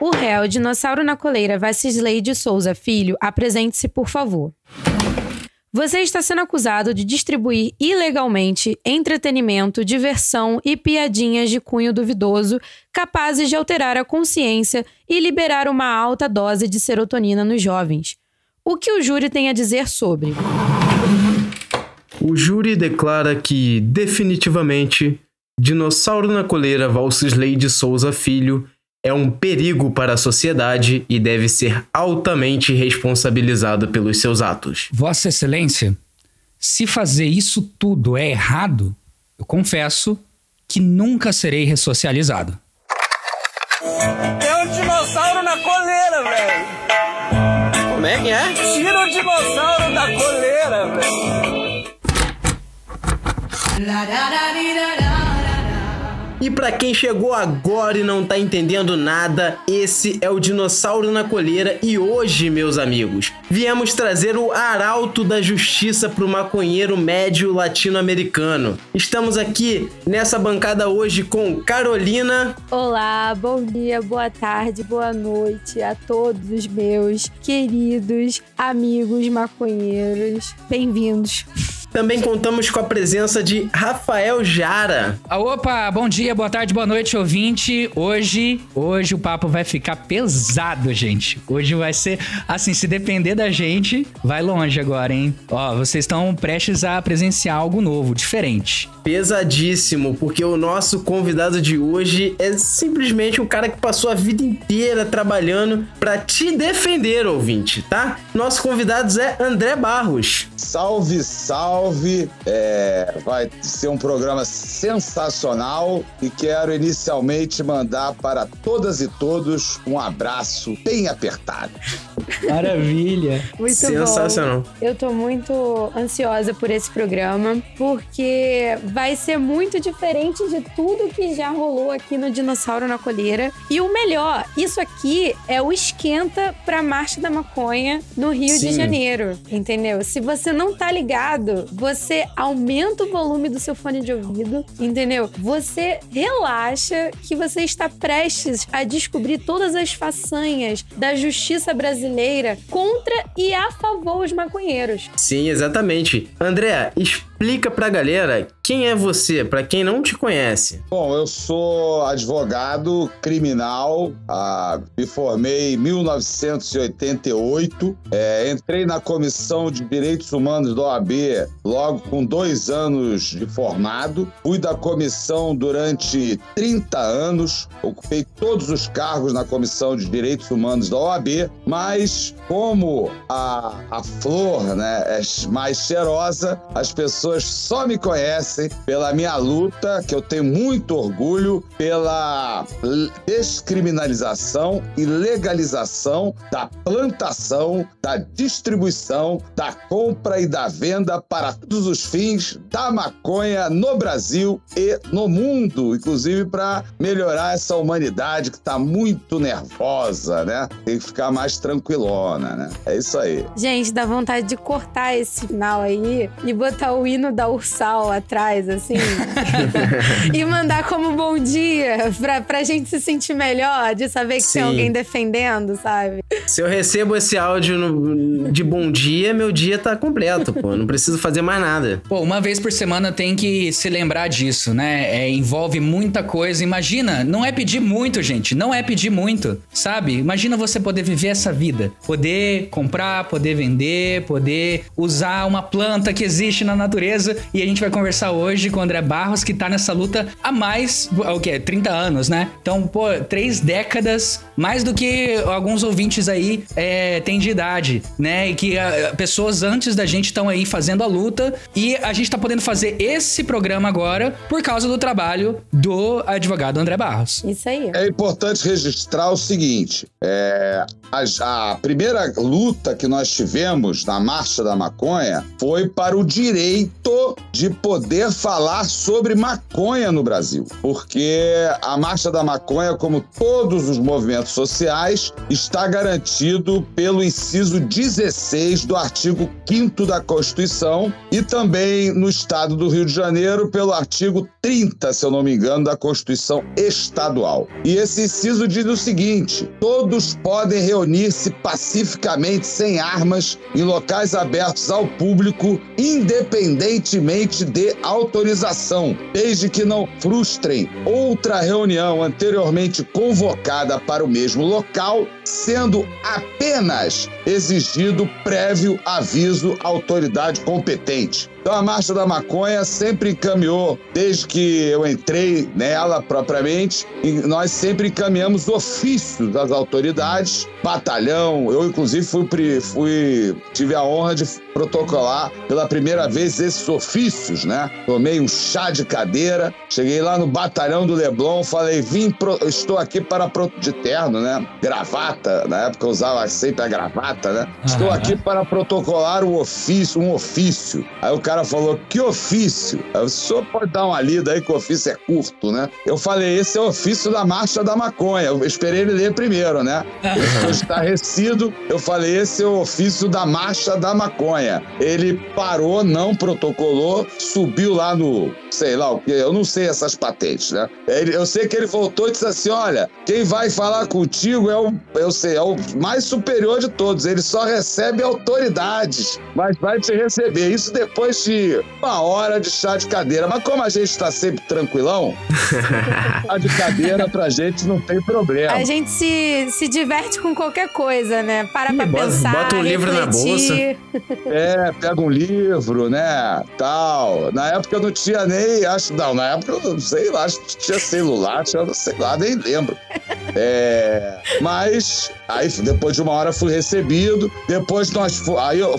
O réu, dinossauro na coleira, Vacisley de Souza Filho, apresente-se, por favor. Você está sendo acusado de distribuir ilegalmente entretenimento, diversão e piadinhas de cunho duvidoso capazes de alterar a consciência e liberar uma alta dose de serotonina nos jovens. O que o júri tem a dizer sobre? O júri declara que, definitivamente, Dinossauro na Coleira Valcisley de Souza Filho é um perigo para a sociedade e deve ser altamente responsabilizado pelos seus atos. Vossa Excelência, se fazer isso tudo é errado, eu confesso que nunca serei ressocializado. Tem um dinossauro na coleira, velho. Como é que é? Tira o dinossauro da coleira, velho. E para quem chegou agora e não tá entendendo nada, esse é o Dinossauro na Coleira e hoje, meus amigos, viemos trazer o arauto da justiça pro maconheiro médio latino-americano. Estamos aqui nessa bancada hoje com Carolina. Olá, bom dia, boa tarde, boa noite a todos os meus queridos amigos maconheiros. Bem-vindos. Também contamos com a presença de Rafael Jara. Ah, opa, bom dia, boa tarde, boa noite, ouvinte. Hoje, hoje o papo vai ficar pesado, gente. Hoje vai ser, assim, se depender da gente, vai longe agora, hein? Ó, vocês estão prestes a presenciar algo novo, diferente. Pesadíssimo, porque o nosso convidado de hoje é simplesmente um cara que passou a vida inteira trabalhando para te defender, ouvinte, tá? Nosso convidado é André Barros. Salve, salve! É, vai ser um programa sensacional e quero inicialmente mandar para todas e todos um abraço bem apertado. Maravilha! Muito Sensacional. bom. Eu tô muito ansiosa por esse programa, porque vai ser muito diferente de tudo que já rolou aqui no Dinossauro na Colheira. E o melhor, isso aqui é o esquenta pra Marcha da Maconha no Rio de Sim. Janeiro, entendeu? Se você não tá ligado, você aumenta o volume do seu fone de ouvido, entendeu? Você relaxa que você está prestes a descobrir todas as façanhas da justiça brasileira contra e a favor os maconheiros. Sim, exatamente. André, explica pra galera quem é você, pra quem não te conhece. Bom, eu sou advogado criminal, ah, me formei em 1988, é, entrei na Comissão de Direitos Humanos da OAB logo com dois anos de formado, fui da comissão durante 30 anos, ocupei todos os cargos na Comissão de Direitos Humanos da OAB, mas como a, a flor né, é mais cheirosa, as pessoas só me conhecem pela minha luta, que eu tenho muito orgulho, pela descriminalização e legalização da plantação, da distribuição, da compra e da venda para todos os fins da maconha no Brasil e no mundo, inclusive para melhorar essa humanidade que está muito nervosa, né? Tem que ficar mais tranquilona, né? É isso aí. Gente, dá vontade de cortar esse final aí e botar o hino da Ursal atrás, assim. e mandar como bom dia, pra, pra gente se sentir melhor, de saber que Sim. tem alguém defendendo, sabe? Se eu recebo esse áudio no- de bom dia, meu dia tá completo, pô. Não preciso fazer mais nada. Pô, uma vez por semana tem que se lembrar disso, né? É, envolve muita coisa. Imagina, não é pedir muito, gente. Não é pedir muito, sabe? Imagina você poder viver essa vida. Poder comprar, poder vender, poder usar uma planta que existe na natureza. E a gente vai conversar hoje com o André Barros, que tá nessa luta há mais, o quê? 30 anos, né? Então, pô, três décadas, mais do que alguns ouvintes aí é, têm de idade, né? E que ah, pessoas antes da gente estão aí fazendo a luta. E a gente tá podendo fazer esse programa agora por causa do trabalho do advogado André Barros. Isso aí. É importante registrar o seguinte: é, a, a primeira luta que nós tivemos na Marcha da Maconha foi para o direito de poder falar sobre maconha no Brasil, porque a Marcha da Maconha, como todos os movimentos sociais, está garantido pelo inciso 16 do artigo 5 da Constituição e também no estado do Rio de Janeiro pelo artigo 30, se eu não me engano, da Constituição Estadual. E esse inciso diz o seguinte: todos podem reunir-se pacificamente sem armas em locais abertos ao público, independentemente de autorização, desde que não frustrem outra reunião anteriormente convocada para o mesmo local, sendo apenas exigido prévio aviso à autoridade competente. Então a Marcha da Maconha sempre encaminhou, desde que eu entrei nela propriamente, nós sempre encaminhamos ofícios das autoridades, batalhão. Eu, inclusive, fui, fui tive a honra de protocolar pela primeira vez esses ofícios, né? Tomei um chá de cadeira, cheguei lá no batalhão do Leblon, falei, vim, pro, estou aqui para pro, de terno, né? Gravata, na época eu usava sempre a gravata, né? Estou aqui para protocolar um ofício, um ofício. Aí o cara falou, que ofício? O senhor pode dar uma lida aí que o ofício é curto, né? Eu falei, esse é o ofício da Marcha da Maconha. Eu esperei ele ler primeiro, né? Ele ficou estarrecido. Eu falei, esse é o ofício da Marcha da Maconha. Ele parou, não protocolou, subiu lá no, sei lá o que, eu não sei essas patentes, né? Ele, eu sei que ele voltou e disse assim: olha, quem vai falar contigo é o, eu sei, é o mais superior de todos. Ele só recebe autoridades, mas vai te receber. Isso depois uma hora de chá de cadeira. Mas como a gente está sempre tranquilão, chá de cadeira pra gente não tem problema. A gente se, se diverte com qualquer coisa, né? Para pra bota, pensar. bota um livro na bolsa. É, pega um livro, né? Tal. Na época eu não tinha nem. Acho, não, na época eu não sei lá, acho que tinha celular, tinha, sei lá, nem lembro. É, mas aí depois de uma hora fui recebido. Depois nós aí eu,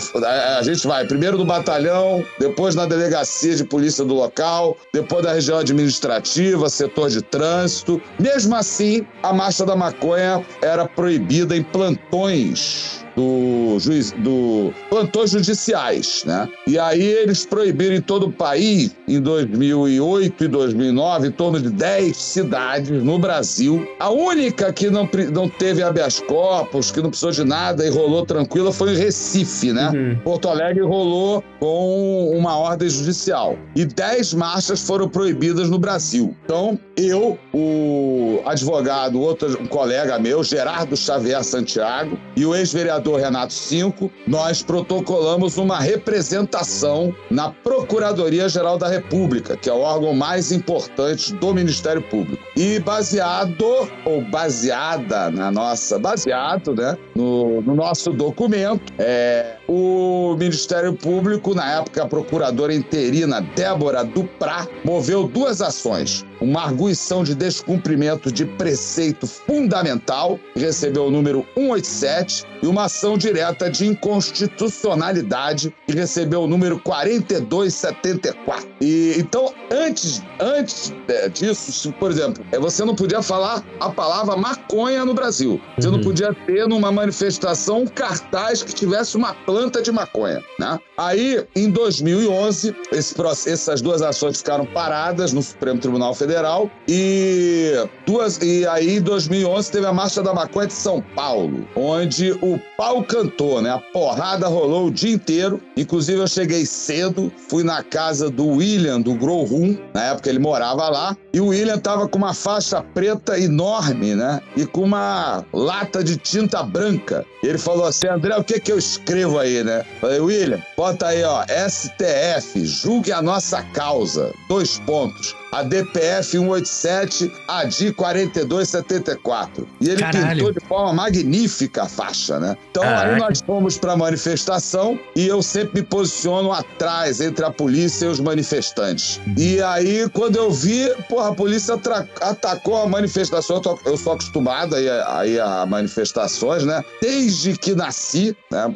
a gente vai primeiro no batalhão, depois na delegacia de polícia do local, depois da região administrativa, setor de trânsito. Mesmo assim, a marcha da maconha era proibida em plantões do juiz do plantões judiciais, né? E aí eles proibiram em todo o país em 2008 e 2009 em torno de 10 cidades no Brasil. A única que não, não teve habeas corpus, que não precisou de nada e rolou tranquila foi o Recife, né? Uhum. Porto Alegre rolou com uma ordem judicial. E 10 marchas foram proibidas no Brasil. Então, eu, o advogado, outro um colega meu, Gerardo Xavier Santiago, e o ex-vereador vereador Renato Cinco, nós protocolamos uma representação na Procuradoria-Geral da República, que é o órgão mais importante do Ministério Público. E baseado, ou baseada na nossa, baseado né, no, no nosso documento, é, o Ministério Público, na época a procuradora interina Débora Duprá, moveu duas ações. Uma arguição de descumprimento de preceito fundamental, que recebeu o número 187, e uma ação direta de inconstitucionalidade, que recebeu o número 4274. E, então, antes, antes é, disso, por exemplo, é, você não podia falar a palavra maconha no Brasil. Você uhum. não podia ter numa manifestação um cartaz que tivesse uma planta de maconha, né? Aí, em 2011, esse, essas duas ações ficaram paradas no Supremo Tribunal Federal e duas e aí em 2011 teve a Marcha da Maconha de São Paulo, onde o pau cantou, né? A porrada rolou o dia inteiro. Inclusive eu cheguei cedo, fui na casa do William do Grow Room, na época ele morava lá, e o William tava com uma faixa preta enorme, né? E com uma lata de tinta branca. Ele falou assim: "André, o que que eu escrevo aí, né?" Falei: "William, bota aí, ó, STF, julgue a nossa causa." Dois pontos a DPF 187, a DI 4274. E ele Caralho. pintou de forma magnífica a faixa, né? Então Caraca. aí nós fomos para a manifestação e eu sempre me posiciono atrás entre a polícia e os manifestantes. E aí quando eu vi, porra, a polícia atacou a manifestação, eu, tô, eu sou acostumado aí, aí a manifestações, né? Desde que nasci, né?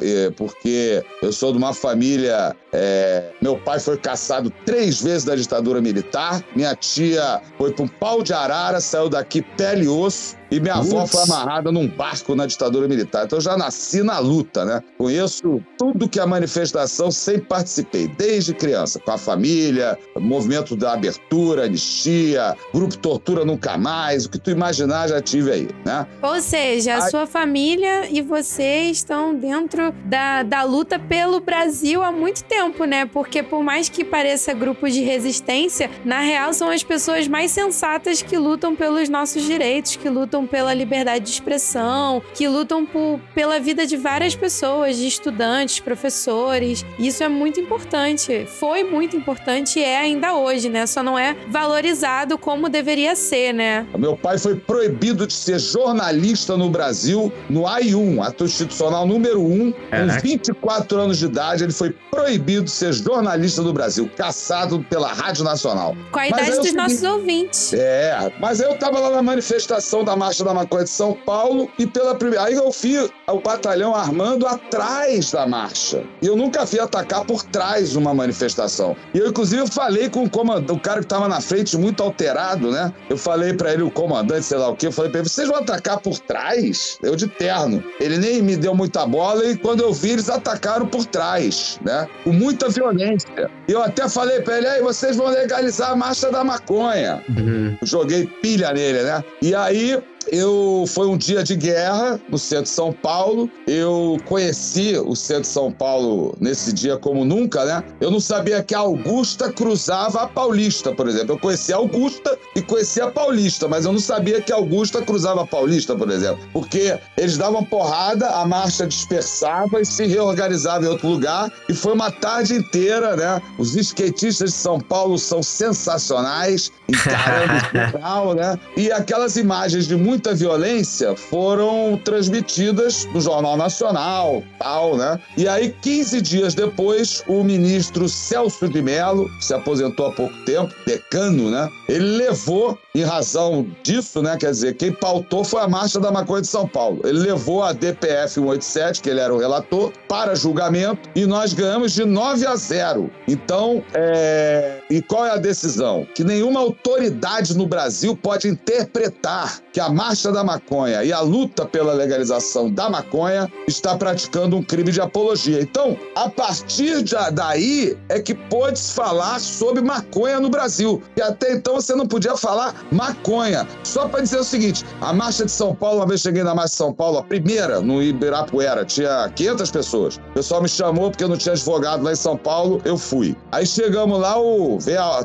Porque eu sou de uma família, é... meu pai foi caçado três vezes da ditadura militar, minha tia foi para um pau de arara, saiu daqui pele e osso. E minha avó Putz. foi amarrada num barco na ditadura militar. Então eu já nasci na luta, né? Conheço tudo que é manifestação, sempre participei, desde criança, com a família, movimento da abertura, anistia, grupo Tortura Nunca Mais, o que tu imaginar já tive aí, né? Ou seja, a Ai. sua família e você estão dentro da, da luta pelo Brasil há muito tempo, né? Porque por mais que pareça grupo de resistência, na real são as pessoas mais sensatas que lutam pelos nossos direitos, que lutam pela liberdade de expressão, que lutam por, pela vida de várias pessoas, de estudantes, professores. Isso é muito importante. Foi muito importante e é ainda hoje, né? Só não é valorizado como deveria ser, né? Meu pai foi proibido de ser jornalista no Brasil, no AI1, ato institucional número 1. Com Caraca. 24 anos de idade, ele foi proibido de ser jornalista no Brasil, caçado pela Rádio Nacional. Com a Mas idade é dos seguinte- nossos ouvintes. É, mas eu tava lá na manifestação da Marcha da Maconha de São Paulo e pela primeira. Aí eu vi o batalhão armando atrás da marcha. E eu nunca vi atacar por trás uma manifestação. E eu, inclusive, falei com o comandante, o cara que tava na frente, muito alterado, né? Eu falei pra ele, o comandante, sei lá o quê, eu falei pra ele: vocês vão atacar por trás? Eu de terno. Ele nem me deu muita bola e quando eu vi, eles atacaram por trás, né? Com muita violência. E eu até falei pra ele: aí, vocês vão legalizar a marcha da maconha Uhum. joguei pilha nele, né? E aí eu foi um dia de guerra no centro de São Paulo. Eu conheci o centro de São Paulo nesse dia como nunca, né? Eu não sabia que a Augusta cruzava a Paulista, por exemplo. Eu conhecia a Augusta e conhecia a Paulista, mas eu não sabia que a Augusta cruzava a Paulista, por exemplo, porque eles davam porrada, a marcha dispersava e se reorganizava em outro lugar. E foi uma tarde inteira, né? Os skatistas de São Paulo são sensacionais, encarando o né? E aquelas imagens de muita violência foram transmitidas no Jornal Nacional, tal, né? E aí, 15 dias depois, o ministro Celso de Mello, que se aposentou há pouco tempo, decano, né? Ele levou, em razão disso, né? Quer dizer, quem pautou foi a Marcha da Maconha de São Paulo. Ele levou a DPF 187, que ele era o relator, para julgamento e nós ganhamos de 9 a 0. Então, é... e qual é a decisão? Que nenhuma autoridade no Brasil pode interpretar que a Marcha da Maconha e a luta pela legalização da maconha está praticando um crime de apologia. Então, a partir de- daí é que pôde-se falar sobre maconha no Brasil. E até então você não podia falar maconha. Só para dizer o seguinte: a Marcha de São Paulo, uma vez cheguei na Marcha de São Paulo, a primeira, no Ibirapuera, tinha 500 pessoas. O pessoal me chamou porque não tinha advogado lá em São Paulo, eu fui. Aí chegamos lá, o,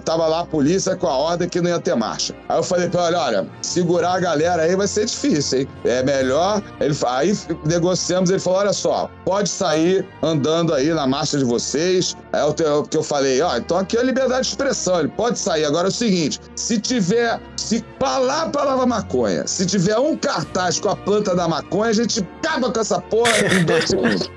tava lá a polícia com a ordem que não ia ter marcha. Aí eu falei pra ele: olha, segurar a galera aí vai ser difícil, hein? É melhor. Ele, aí negociamos, ele falou: olha só, pode sair andando aí na marcha de vocês. Aí eu- que eu falei: ó, então aqui é liberdade de expressão, ele pode sair. Agora é o seguinte: se tiver, se falar a palavra maconha, se tiver um cartaz com a planta da maconha, a gente acaba com essa porra em dois segundos.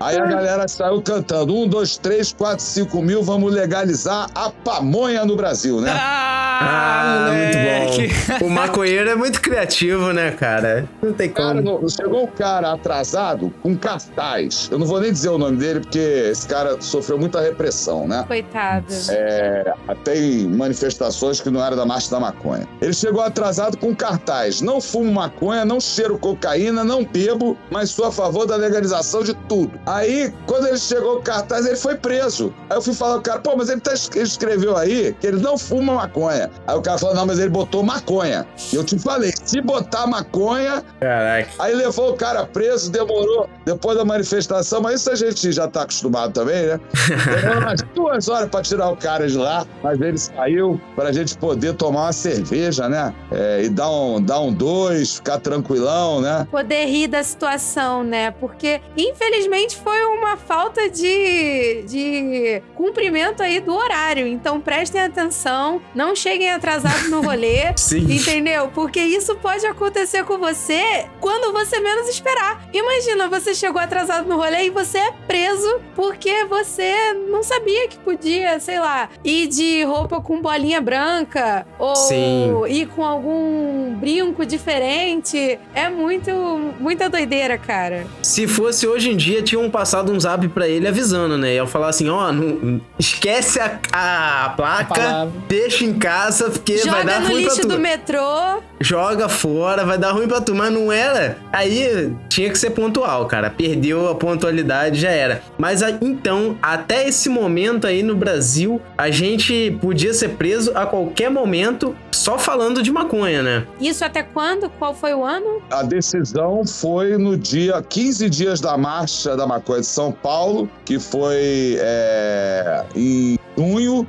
Aí a galera saiu cantando: um, dois, três, quatro, cinco mil, vamos legalizar a pamonha no Brasil, né? Ah, moleque. muito bom. O maconheiro é muito criativo, né, cara? Não tem Cara, como. no- chegou um cara atrasado com cartaz. Eu não vou nem dizer o nome dele, porque esse cara sofreu muita repressão, né? Coitado. É, até em manifestações que não era da Marcha da Maconha. Ele chegou atrasado com cartaz. Não fumo maconha, não cheiro cocaína, não bebo, mas sou a favor da legalização de tudo. Aí, quando ele chegou com cartaz, ele foi preso. Aí eu fui falar pro cara, pô, mas ele, tá, es- ele escreveu aí que ele não fuma maconha. Aí o cara falou, não, mas ele botou maconha. E eu te falei, se botar maconha, Caraca. Aí levou o cara preso, demorou depois da manifestação, mas isso a gente já tá acostumado também, né? Demorou umas duas horas pra tirar o cara de lá, mas ele saiu pra gente poder tomar uma cerveja, né? É, e dar um, dar um dois, ficar tranquilão, né? Poder rir da situação, né? Porque, infelizmente, foi uma falta de, de cumprimento aí do horário. Então, prestem atenção, não cheguem atrasados no rolê. Sim. Entendeu? Porque isso pode acontecer com você quando você menos esperar. Imagina, você chegou atrasado no rolê e você é preso porque você não sabia que podia, sei lá, ir de roupa com bolinha branca ou Sim. ir com algum brinco diferente. É muito, muita doideira, cara. Se fosse hoje em dia, tinham passado um zap pra ele avisando, né? Iam falar assim, ó, não- esquece a, a placa, palavra. deixa em casa, porque vai Joga dar no ruim pra lixo tu. do metrô. Joga fora, vai dar ruim pra tu, mas não era. Aí tinha que ser pontual, cara. Perdeu a pontualidade, já era. Mas então, até esse momento aí no Brasil, a gente podia ser preso a qualquer momento só falando de maconha, né? Isso até quando? Qual foi o ano? A decisão foi no dia 15 dias da marcha da maconha de São Paulo, que foi é, em junho,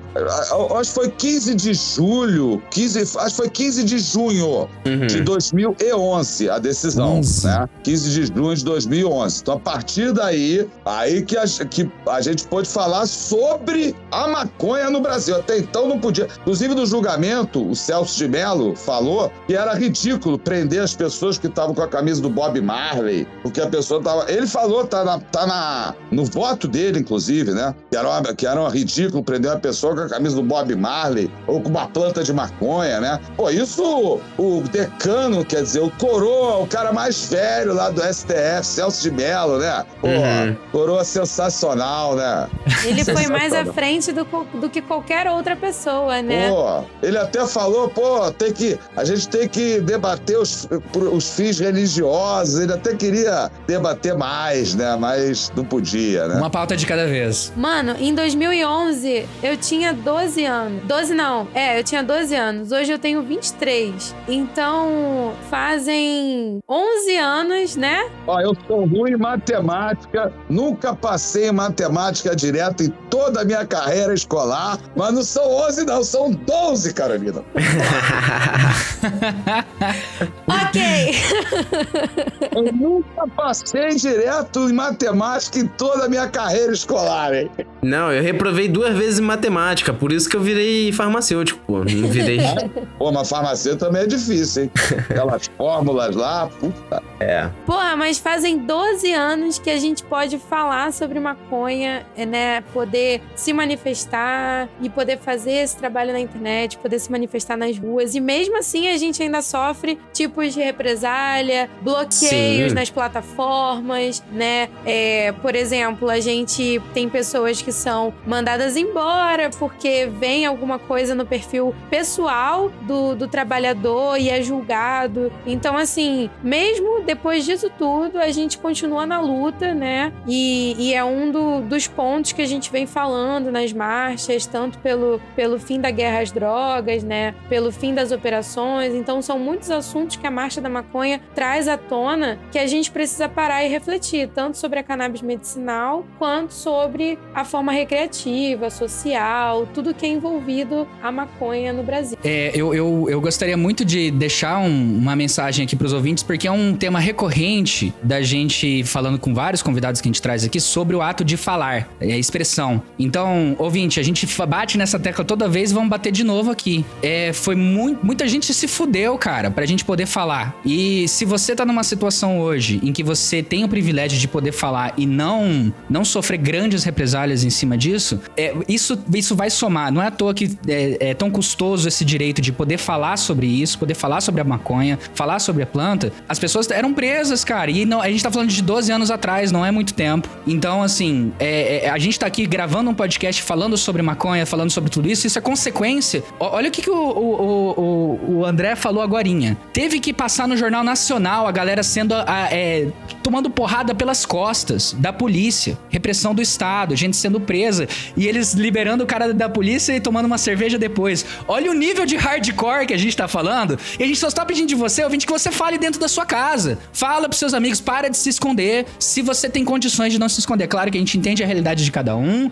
acho que foi 15 de julho, 15, acho que foi 15 de junho uhum. de 2011 a decisão, 11. né? 15 de junho de 2011. Então, a partir daí, aí que a, que a gente pôde falar sobre a maconha no Brasil. Até então não podia. Inclusive, no julgamento, o Celso de Mello falou que era ridículo prender as pessoas que estavam com a camisa do Bob Marley, porque a pessoa tava. Ele falou, tá, na, tá na, no voto dele, inclusive, né? Que era, uma, que era um ridículo prender uma pessoa com a camisa do Bob Marley ou com uma planta de maconha, né? Pô, isso o decano, quer dizer, o coroa, o cara mais velho lá do STF, Celso de Mello, né? Pô, uhum. coroa sensacional, né? Ele foi mais à frente do, do que qualquer outra pessoa, né? Pô, ele até falou, pô, tem que, a gente tem que debater os, os fins religiosos, ele até queria debater mais, né? Mas não podia, né? Uma pauta de cada vez. Mano, em 2011, eu tinha 12 anos. 12 não, é, eu tinha 12 anos. Hoje eu tenho 23. Então, fazem 11 anos, né? Ó, eu sou ruim em matemática, nunca passei em matemática direto em toda a minha carreira escolar, mas não são 11 não, são 12, Carolina. ok. eu nunca passei direto em matemática em toda a minha carreira escolar, hein? Não, eu reprovei duas vezes em matemática, por isso que eu virei farmacêutico, pô. Não virei. pô, mas farmacêutico também é difícil, hein? Aquelas fórmulas lá, puta. É. Porra, mas fazem 12 anos que a gente pode falar sobre maconha, né? Poder se manifestar e poder fazer esse trabalho na internet, poder se manifestar nas ruas. E mesmo assim a gente ainda sofre tipos de represália, bloqueios Sim. nas plataformas, né? É, por exemplo, a gente tem pessoas que são mandadas embora porque vem alguma coisa no perfil pessoal do, do trabalhador e é julgado. Então, assim, mesmo depois disso tudo, a gente continua na luta, né? E, e é um do, dos pontos que a gente vem falando nas marchas, tanto pelo, pelo fim da guerra às drogas, né? Pelo fim das operações. Então, são muitos assuntos que a Marcha da Maconha traz à tona que a gente precisa parar e refletir, tanto sobre a cannabis medicinal quanto sobre a forma recreativa, social, tudo que é envolvido a maconha no Brasil. É, eu, eu, eu gostaria muito de deixar um, uma mensagem aqui para os ouvintes, porque é um tema recorrente da gente falando com vários convidados que a gente traz aqui sobre o ato de falar, é a expressão. Então, ouvinte, a gente bate nessa tecla toda vez vamos bater de novo aqui. É, foi muito, muita gente se fudeu, cara, pra gente poder falar. E se você tá numa situação hoje em que você tem o privilégio de poder falar e não não sofrer grandes represálias em cima disso, é, isso, isso vai somar. Não é à toa que é, é tão custoso esse direito de poder falar sobre isso, poder falar sobre a maconha, falar sobre a planta. As pessoas eram presas, cara. E não, a gente tá falando de 12 anos atrás, não é muito tempo. Então, assim, é, é, a gente tá aqui gravando um podcast falando sobre maconha, falando sobre tudo isso. Isso é consequência. Olha o que, que o, o, o, o André falou agora. Teve que passar no Jornal Nacional a galera sendo. A, é, tomando porrada pelas costas da polícia, repressão do Estado, gente sendo presa e eles liberando o cara da polícia e tomando uma cerveja depois. Olha o nível de hardcore que a gente tá falando. E a gente só está pedindo de você, ouvinte, que você fale dentro da sua casa. Fala pros seus amigos, para de se esconder. Se você tem condições de não se esconder. Claro que a gente entende a realidade de cada um,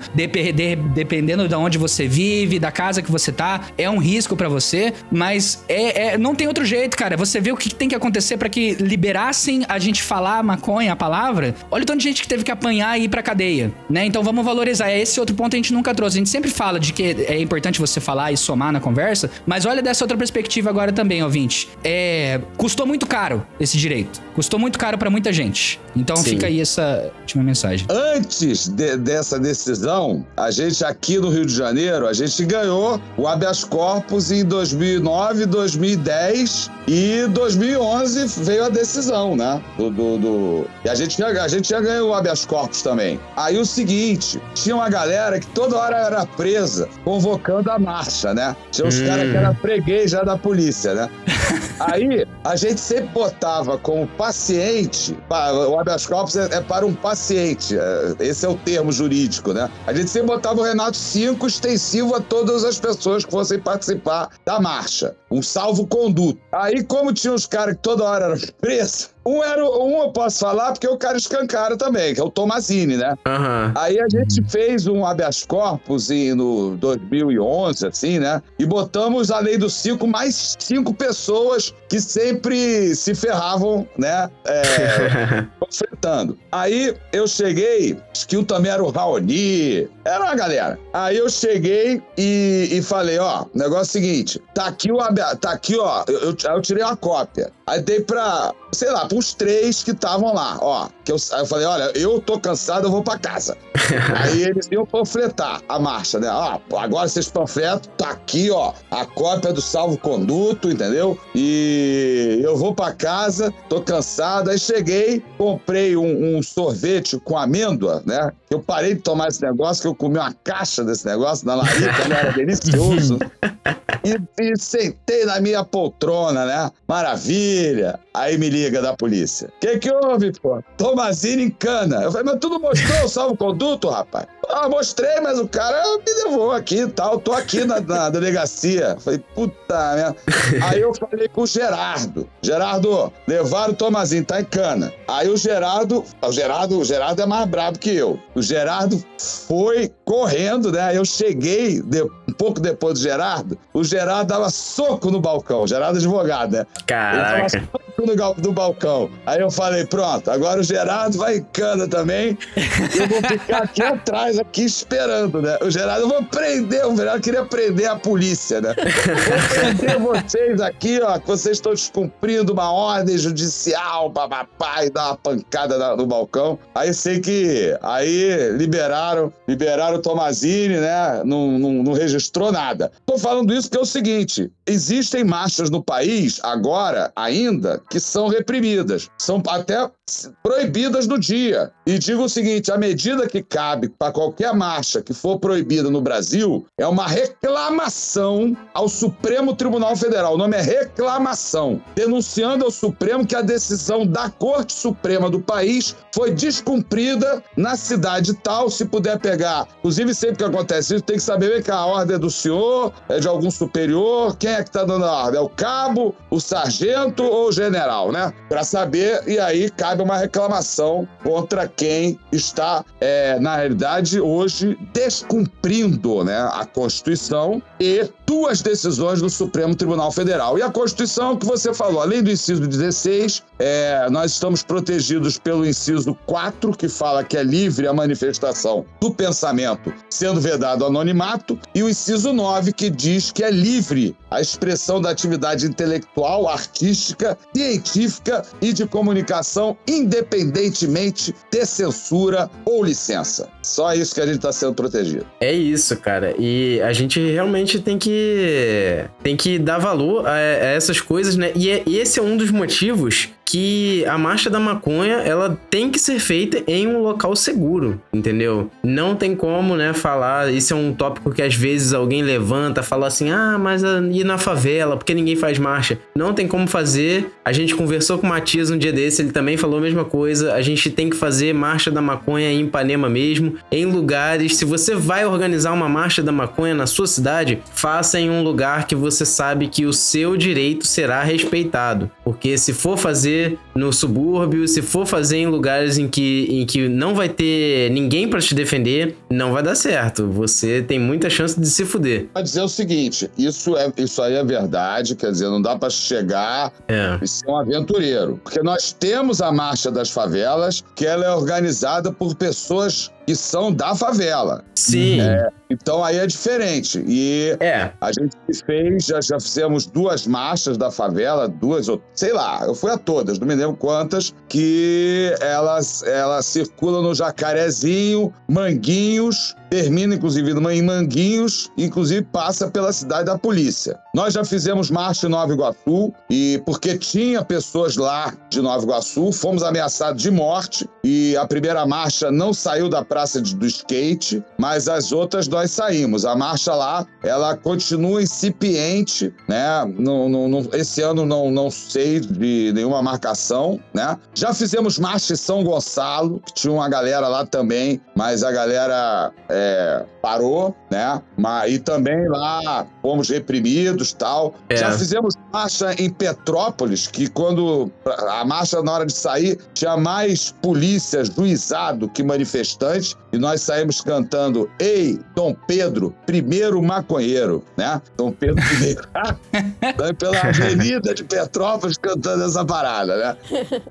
dependendo de onde você vive, da casa que você tá, é um risco para você, mas é, é, não tem outro jeito, cara. Você vê o que tem que acontecer para que liberassem a gente falar maconha, a palavra. Olha o tanto de gente que teve que apanhar e ir pra cadeia, né? Então vamos valorizar. É esse outro ponto a gente nunca trouxe. A gente sempre fala de que é importante você falar e somar na conversa, mas olha dessa outra perspectiva agora também, ouvinte. É, custou muito caro esse direito. Custou muito caro para muita gente. Então Sim. fica aí essa última mensagem. Antes de, dessa decisão, a gente aqui no Rio de Janeiro, a gente ganhou o habeas corpus em 2009, 2010 e 2011 veio a decisão, né? Do, do, do... E a gente, já, a gente já ganhou o habeas corpus também. Aí o seguinte, tinha uma galera que toda hora era presa convocando a marcha, né? Tinha uns Hum. caras que eram freguês já da polícia, né? Aí a gente sempre botava como paciente, pa- o habeas corpus é, é para um paciente, é, esse é o termo jurídico, né? A gente sempre botava o Renato 5 extensivo a todas as pessoas que fossem participar da marcha, um salvo-conduto. Aí, como tinha uns caras que toda hora eram presos, um, era, um eu posso falar porque o cara escancara também, que é o Tomazini, né? Aham. Aí a gente fez um habeas corpus em, no 2011, assim, né? E botamos a lei do cinco mais cinco pessoas que sempre se ferravam, né? É, enfrentando. Aí eu cheguei, acho que um também era o Raoni, era uma galera. Aí eu cheguei e, e falei, ó, o negócio é o seguinte, tá aqui o habeas, tá aqui, ó, eu, eu, eu tirei uma cópia. Aí dei pra, sei lá, pros três que estavam lá, ó. Que eu, eu falei, olha, eu tô cansado, eu vou pra casa. Aí eles iam panfletar a marcha, né? Ó, agora vocês panfletam, tá aqui, ó, a cópia do salvo-conduto, entendeu? E eu vou pra casa, tô cansado. Aí cheguei, comprei um, um sorvete com amêndoa, né? Eu parei de tomar esse negócio, que eu comi uma caixa desse negócio na larica, né? Era delicioso. E, e sentei na minha poltrona, né? Maravilha. Aí me liga da polícia. O que que houve, pô? Tomazini em cana. Eu falei, mas tu não mostrou o salvo-conduto, rapaz? Ah, mostrei, mas o cara me levou aqui e tal. Tô aqui na, na delegacia. Falei, puta merda. Aí eu falei com o Gerardo. Gerardo, levaram o Tomazini, tá em cana. Aí o Gerardo, o Gerardo, o Gerardo é mais brabo que eu. O Gerardo foi correndo, né? Aí eu cheguei de- um pouco depois do Gerardo. O Gerardo dava soco no balcão. O Gerardo é advogado, né? Ele Caraca. dava soco no, no balcão. Aí eu falei, pronto, agora o Gerardo vai em cana também. Eu vou ficar aqui atrás, aqui esperando, né? O Gerardo, eu vou prender, o Gerardo queria prender a polícia, né? Vou prender vocês aqui, ó, que vocês estão descumprindo uma ordem judicial, papapá, e dar uma pancada na- no balcão. Aí sei que aí liberaram, liberaram o Tomazini, né? Não, não, não registrou nada. Tô falando isso porque é o seguinte: existem marchas no país, agora, ainda, que são reprimidas. São até proibidas no dia. E digo o seguinte: a medida que cabe para qualquer marcha que for proibida no Brasil é uma reclamação ao Supremo Tribunal Federal. O nome é reclamação, denunciando ao Supremo que a decisão da Corte Suprema do país foi descumprida na cidade tal. Se puder pegar, inclusive sempre que acontece isso, tem que saber vem cá, a ordem é do senhor, é de algum superior, quem é que tá dando a ordem? É o cabo, o sargento ou o general, né? Para saber, e aí cabe uma reclamação contra quem está, é, na realidade, hoje descumprindo né, a Constituição e duas decisões do Supremo Tribunal Federal. E a Constituição que você falou, além do inciso 16, é, nós estamos protegidos pelo inciso 4, que fala que é livre a manifestação do pensamento, sendo vedado anonimato, e o inciso 9, que diz que é livre a expressão da atividade intelectual, artística, científica e de comunicação, independentemente de censura ou licença. Só isso que a gente está sendo protegido. É isso, cara. E a gente realmente tem que tem que dar valor a, a essas coisas, né? E, é- e esse é um dos motivos que a marcha da maconha ela tem que ser feita em um local seguro, entendeu? Não tem como, né, falar. Isso é um tópico que às vezes alguém levanta, fala assim: ah, mas ah, e na favela? Porque ninguém faz marcha? Não tem como fazer. A gente conversou com o Matias um dia desse, ele também falou a mesma coisa. A gente tem que fazer marcha da maconha em Ipanema mesmo, em lugares. Se você vai organizar uma marcha da maconha na sua cidade, faça em um lugar que você sabe que o seu direito será respeitado. Porque se for fazer no subúrbio, se for fazer em lugares em que, em que não vai ter ninguém pra te defender, não vai dar certo. Você tem muita chance de se fuder. Vai dizer o seguinte: isso, é, isso aí é verdade, quer dizer, não dá para chegar É. e ser um aventureiro. Porque nós temos a Marcha das Favelas, que ela é organizada por pessoas que são da favela. Sim. Então aí é diferente. E É. a gente fez, já, já fizemos duas marchas da favela, duas ou sei lá, eu fui a todas, não me lembro quantas, que elas, elas circulam no Jacarezinho, Manguinhos, termina inclusive em Manguinhos, inclusive passa pela cidade da polícia. Nós já fizemos marcha em Nova Iguaçu e porque tinha pessoas lá de Nova Iguaçu, fomos ameaçados de morte e a primeira marcha não saiu da Praça do Skate, mas as outras nós saímos. A marcha lá, ela continua incipiente, né? Não, não, não- esse ano não, não sei de nenhuma marcação, né? Já fizemos marcha em São Gonçalo, que tinha uma galera lá também, mas a galera é, parou, né? Mas, e também lá fomos reprimidos tal. É. Já fizemos marcha em Petrópolis, que quando a marcha, na hora de sair, tinha mais polícia, juizado que manifestante, e nós saímos cantando Ei, Dom Pedro, primeiro maconheiro, né? Dom Pedro I. Pela avenida de Petrópolis cantando essa parada, né?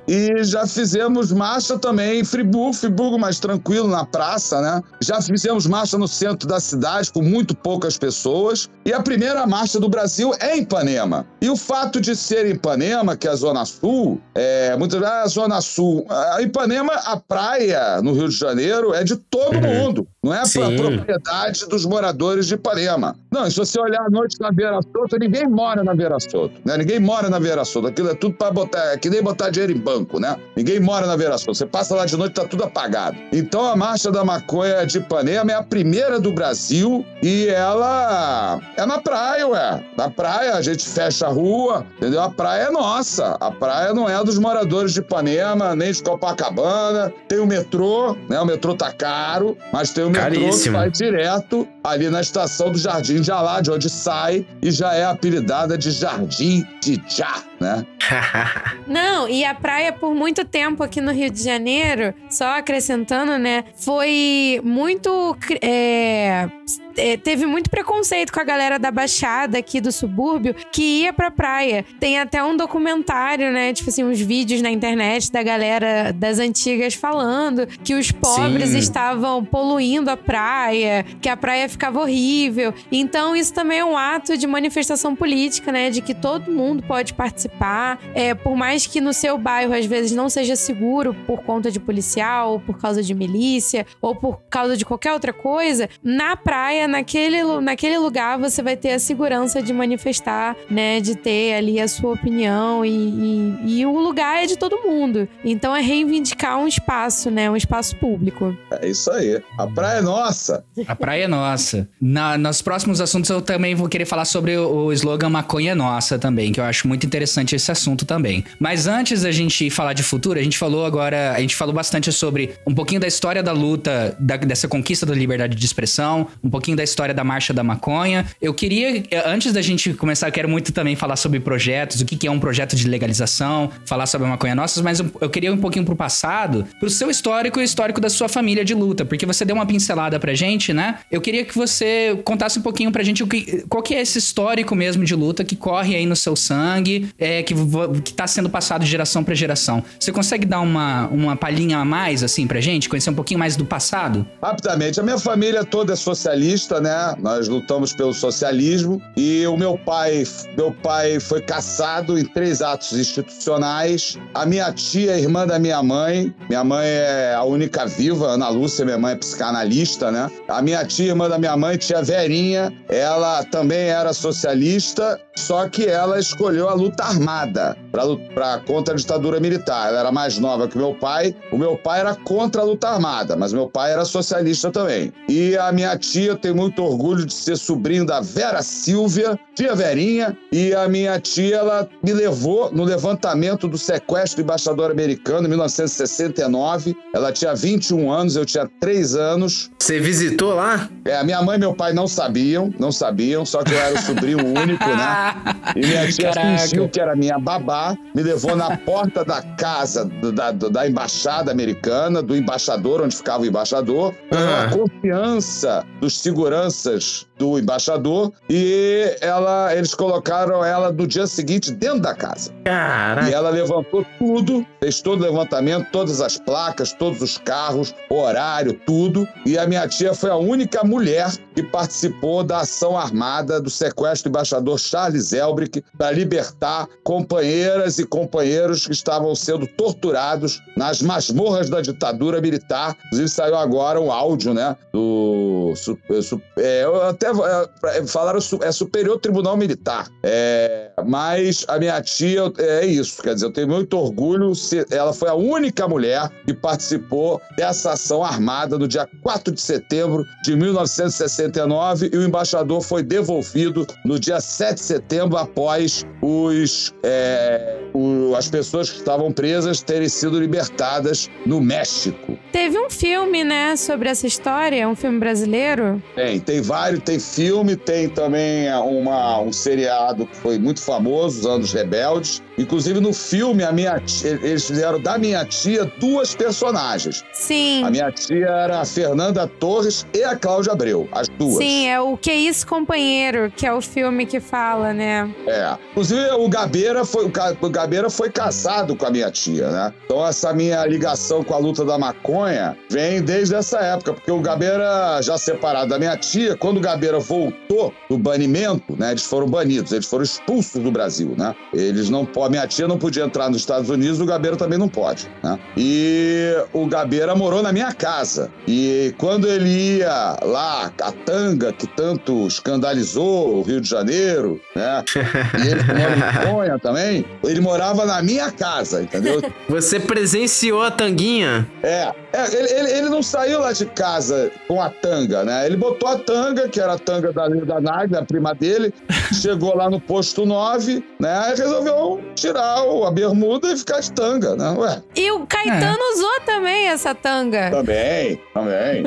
E já fizemos marcha também em Friburgo, Friburgo mais tranquilo na praça, né? Já fizemos marcha no centro da cidade com muito poucas pessoas. E a primeira marcha do Brasil é em Ipanema. E o fato de ser em Ipanema, que é a Zona Sul, é muitas vezes a Zona Sul. A Ipanema, a praia no Rio de Janeiro é de todo mundo. Não é Sim. propriedade dos moradores de Ipanema. Não, e se você olhar à noite na Beira Solta, ninguém mora na Beira Solta, né? Ninguém mora na Beira Solta. Aquilo é tudo para botar, é que nem botar dinheiro em banco, né? Ninguém mora na Beira Solta. Você passa lá de noite, tá tudo apagado. Então a Marcha da Maconha de Ipanema é a primeira do Brasil e ela é na praia, ué. Na praia a gente fecha a rua, entendeu? A praia é nossa. A praia não é dos moradores de Ipanema, nem de Copacabana. Tem o metrô, né? O metrô tá caro, mas tem o metrô que Caríssimo. vai direto ali na estação do Jardim de Alá, de onde sai e já é apelidada de Jardim de Já, né? Não, e a praia por muito tempo aqui no Rio de Janeiro, só acrescentando, né, foi muito. é, é, teve muito preconceito com a galera da Baixada aqui do subúrbio que ia pra praia. Tem até um documentário, né? Tipo assim, uns vídeos na internet da galera das antigas falando que os pobres Sim. estavam poluindo a praia, que a praia ficava horrível. Então, isso também é um ato de manifestação política, né? De que todo mundo pode participar. É, por mais que no seu bairro, às vezes, não seja seguro por conta de policial, ou por causa de milícia, ou por causa de qualquer outra coisa, na praia, naquele, lu- naquele lugar, você vai ter a segurança de manifestar, né? De ter ali a sua opinião e, e, e o lugar é de todo mundo. Então, é reivindicar um espaço, né? Um espaço público. É isso aí. A praia é nossa. A praia é nossa. Na, nos próximos assuntos eu também vou querer falar sobre o, o slogan Maconha é Nossa também, que eu acho muito interessante esse assunto também. Mas antes da gente falar de futuro, a gente falou agora, a gente falou bastante sobre um pouquinho da história da luta, da- dessa conquista da liberdade de expressão, um pouquinho da história da Marcha da Maconha. Eu queria, eh, antes da gente começar, eu quero muito também falar sobre projetos, o que, é um projeto de legalização, falar sobre a Maconha Nossa, mas eu, queria ir um pouquinho pro passado, pro seu histórico e o histórico da sua família de luta, porque você deu uma pincelada pra gente, né? Eu queria que você contasse um pouquinho pra gente o que, qual que é esse histórico mesmo de luta que corre aí no seu sangue, é, que, que tá sendo passado de geração pra geração. Você consegue dar uma, uma palhinha a mais, assim, pra gente? Conhecer um pouquinho mais do passado? Rapidamente, a minha família toda é socialista, né? Nós lutamos pelo socialismo e o meu pai, meu pai foi caçado em três atos institucionais. A minha tia, irmã da minha mãe, minha mãe é a única viva, Ana Lúcia, minha mãe é psicanalista, né? A minha tia, irmã da minha mãe, tia Verinha, ela também era socialista, só que ela escolheu a luta armada para contra a ditadura militar. Ela era mais nova que meu pai. O meu pai era contra a luta armada, mas meu pai era socialista também. E a minha tia, eu tenho muito orgulho de ser sobrinho da Vera Silvia, tia Verinha, e a minha tia, ela me levou no levantamento do sequestro do embaixador americano em 1969. Ela tinha 21 anos, eu tinha 3 anos. Você visitou lá? É, a minha mãe e meu pai não sabiam, não sabiam, só que eu era o sobrinho único, né? E minha tia Caraca. fingiu que era minha babá, me levou na porta da casa da, da embaixada americana, do embaixador, onde ficava o embaixador, Ah. a confiança dos seguranças seguranças do embaixador e ela, eles colocaram ela no dia seguinte dentro da casa. E Caraca. ela levantou tudo, fez todo o levantamento, todas as placas, todos os carros, horário, tudo. E a minha tia foi a única mulher que participou da ação armada do sequestro do embaixador Charles Elbrick para libertar companheiras e companheiros que estavam sendo torturados nas masmorras da ditadura militar. Inclusive saiu agora um áudio, né, do é, até é, falaram é superior tribunal militar. É, mas a minha tia é isso. Quer dizer, eu tenho muito orgulho. Ela foi a única mulher que participou dessa ação armada no dia 4 de setembro de 1969 e o embaixador foi devolvido no dia 7 de setembro após os, é, o, as pessoas que estavam presas terem sido libertadas no México. Teve um filme, né, sobre essa história, um filme brasileiro? Tem, tem vários, tem filme, tem também uma, um seriado que foi muito famoso, Os Anos Rebeldes. Inclusive no filme, a minha tia, eles fizeram da minha tia duas personagens. Sim. A minha tia era a Fernanda Torres e a Cláudia Abreu, as duas. Sim, é o Que Isso Companheiro, que é o filme que fala, né? É. Inclusive o Gabeira foi o Gabeira foi casado com a minha tia, né? Então essa minha ligação com a luta da maconha vem desde essa época, porque o Gabeira já separado da minha tia, quando o Gabeira voltou do banimento, né? Eles foram banidos, eles foram expulsos do Brasil, né? Eles não podem, minha tia não podia entrar nos Estados Unidos, o Gabeira também não pode, né? E o Gabeira morou na minha casa. E quando ele ia lá, a tanga que tanto escandalizou o Rio de Janeiro, né? E ele Conha também, ele morava na minha casa, entendeu? Você presenciou a tanguinha? É. é ele, ele, ele, não saiu lá de casa com a tanga, né? Ele botou a tanga, que era a tanga da, da Nagda, a prima dele, chegou lá no posto 9, né? E resolveu tirar a bermuda e ficar de tanga, né? Ué. E o Caetano é. usou também essa tanga. Também, também.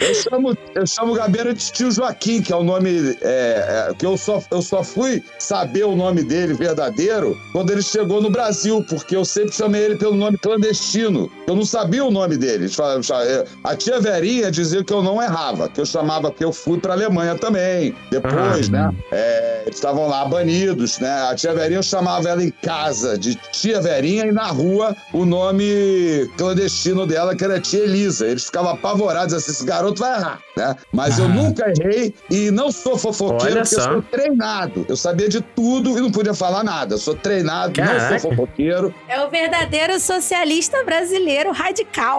eu, chamo, eu chamo Gabeira de tio Joaquim, que é o nome é, é, que eu só, eu só fui saber o nome dele verdadeiro quando ele chegou no Brasil, porque eu sempre chamei ele pelo nome clandestino. Eu não sabia o nome dele. É, a tia Verinha dizia que eu não errava, que eu chamava, que eu fui para Alemanha também. Depois, ah, né? É, eles estavam lá banidos, né? A tia Verinha eu chamava ela em casa de tia Verinha e na rua o nome clandestino dela, que era tia Elisa. Eles ficavam apavorados, assim, esse garoto vai errar, né? Mas ah. eu nunca errei e não sou fofoqueiro Olha porque só. eu sou treinado. Eu sabia de tudo e não podia falar nada. Eu sou treinado, Caraca. não sou fofoqueiro. É o verdadeiro socialista brasileiro radical.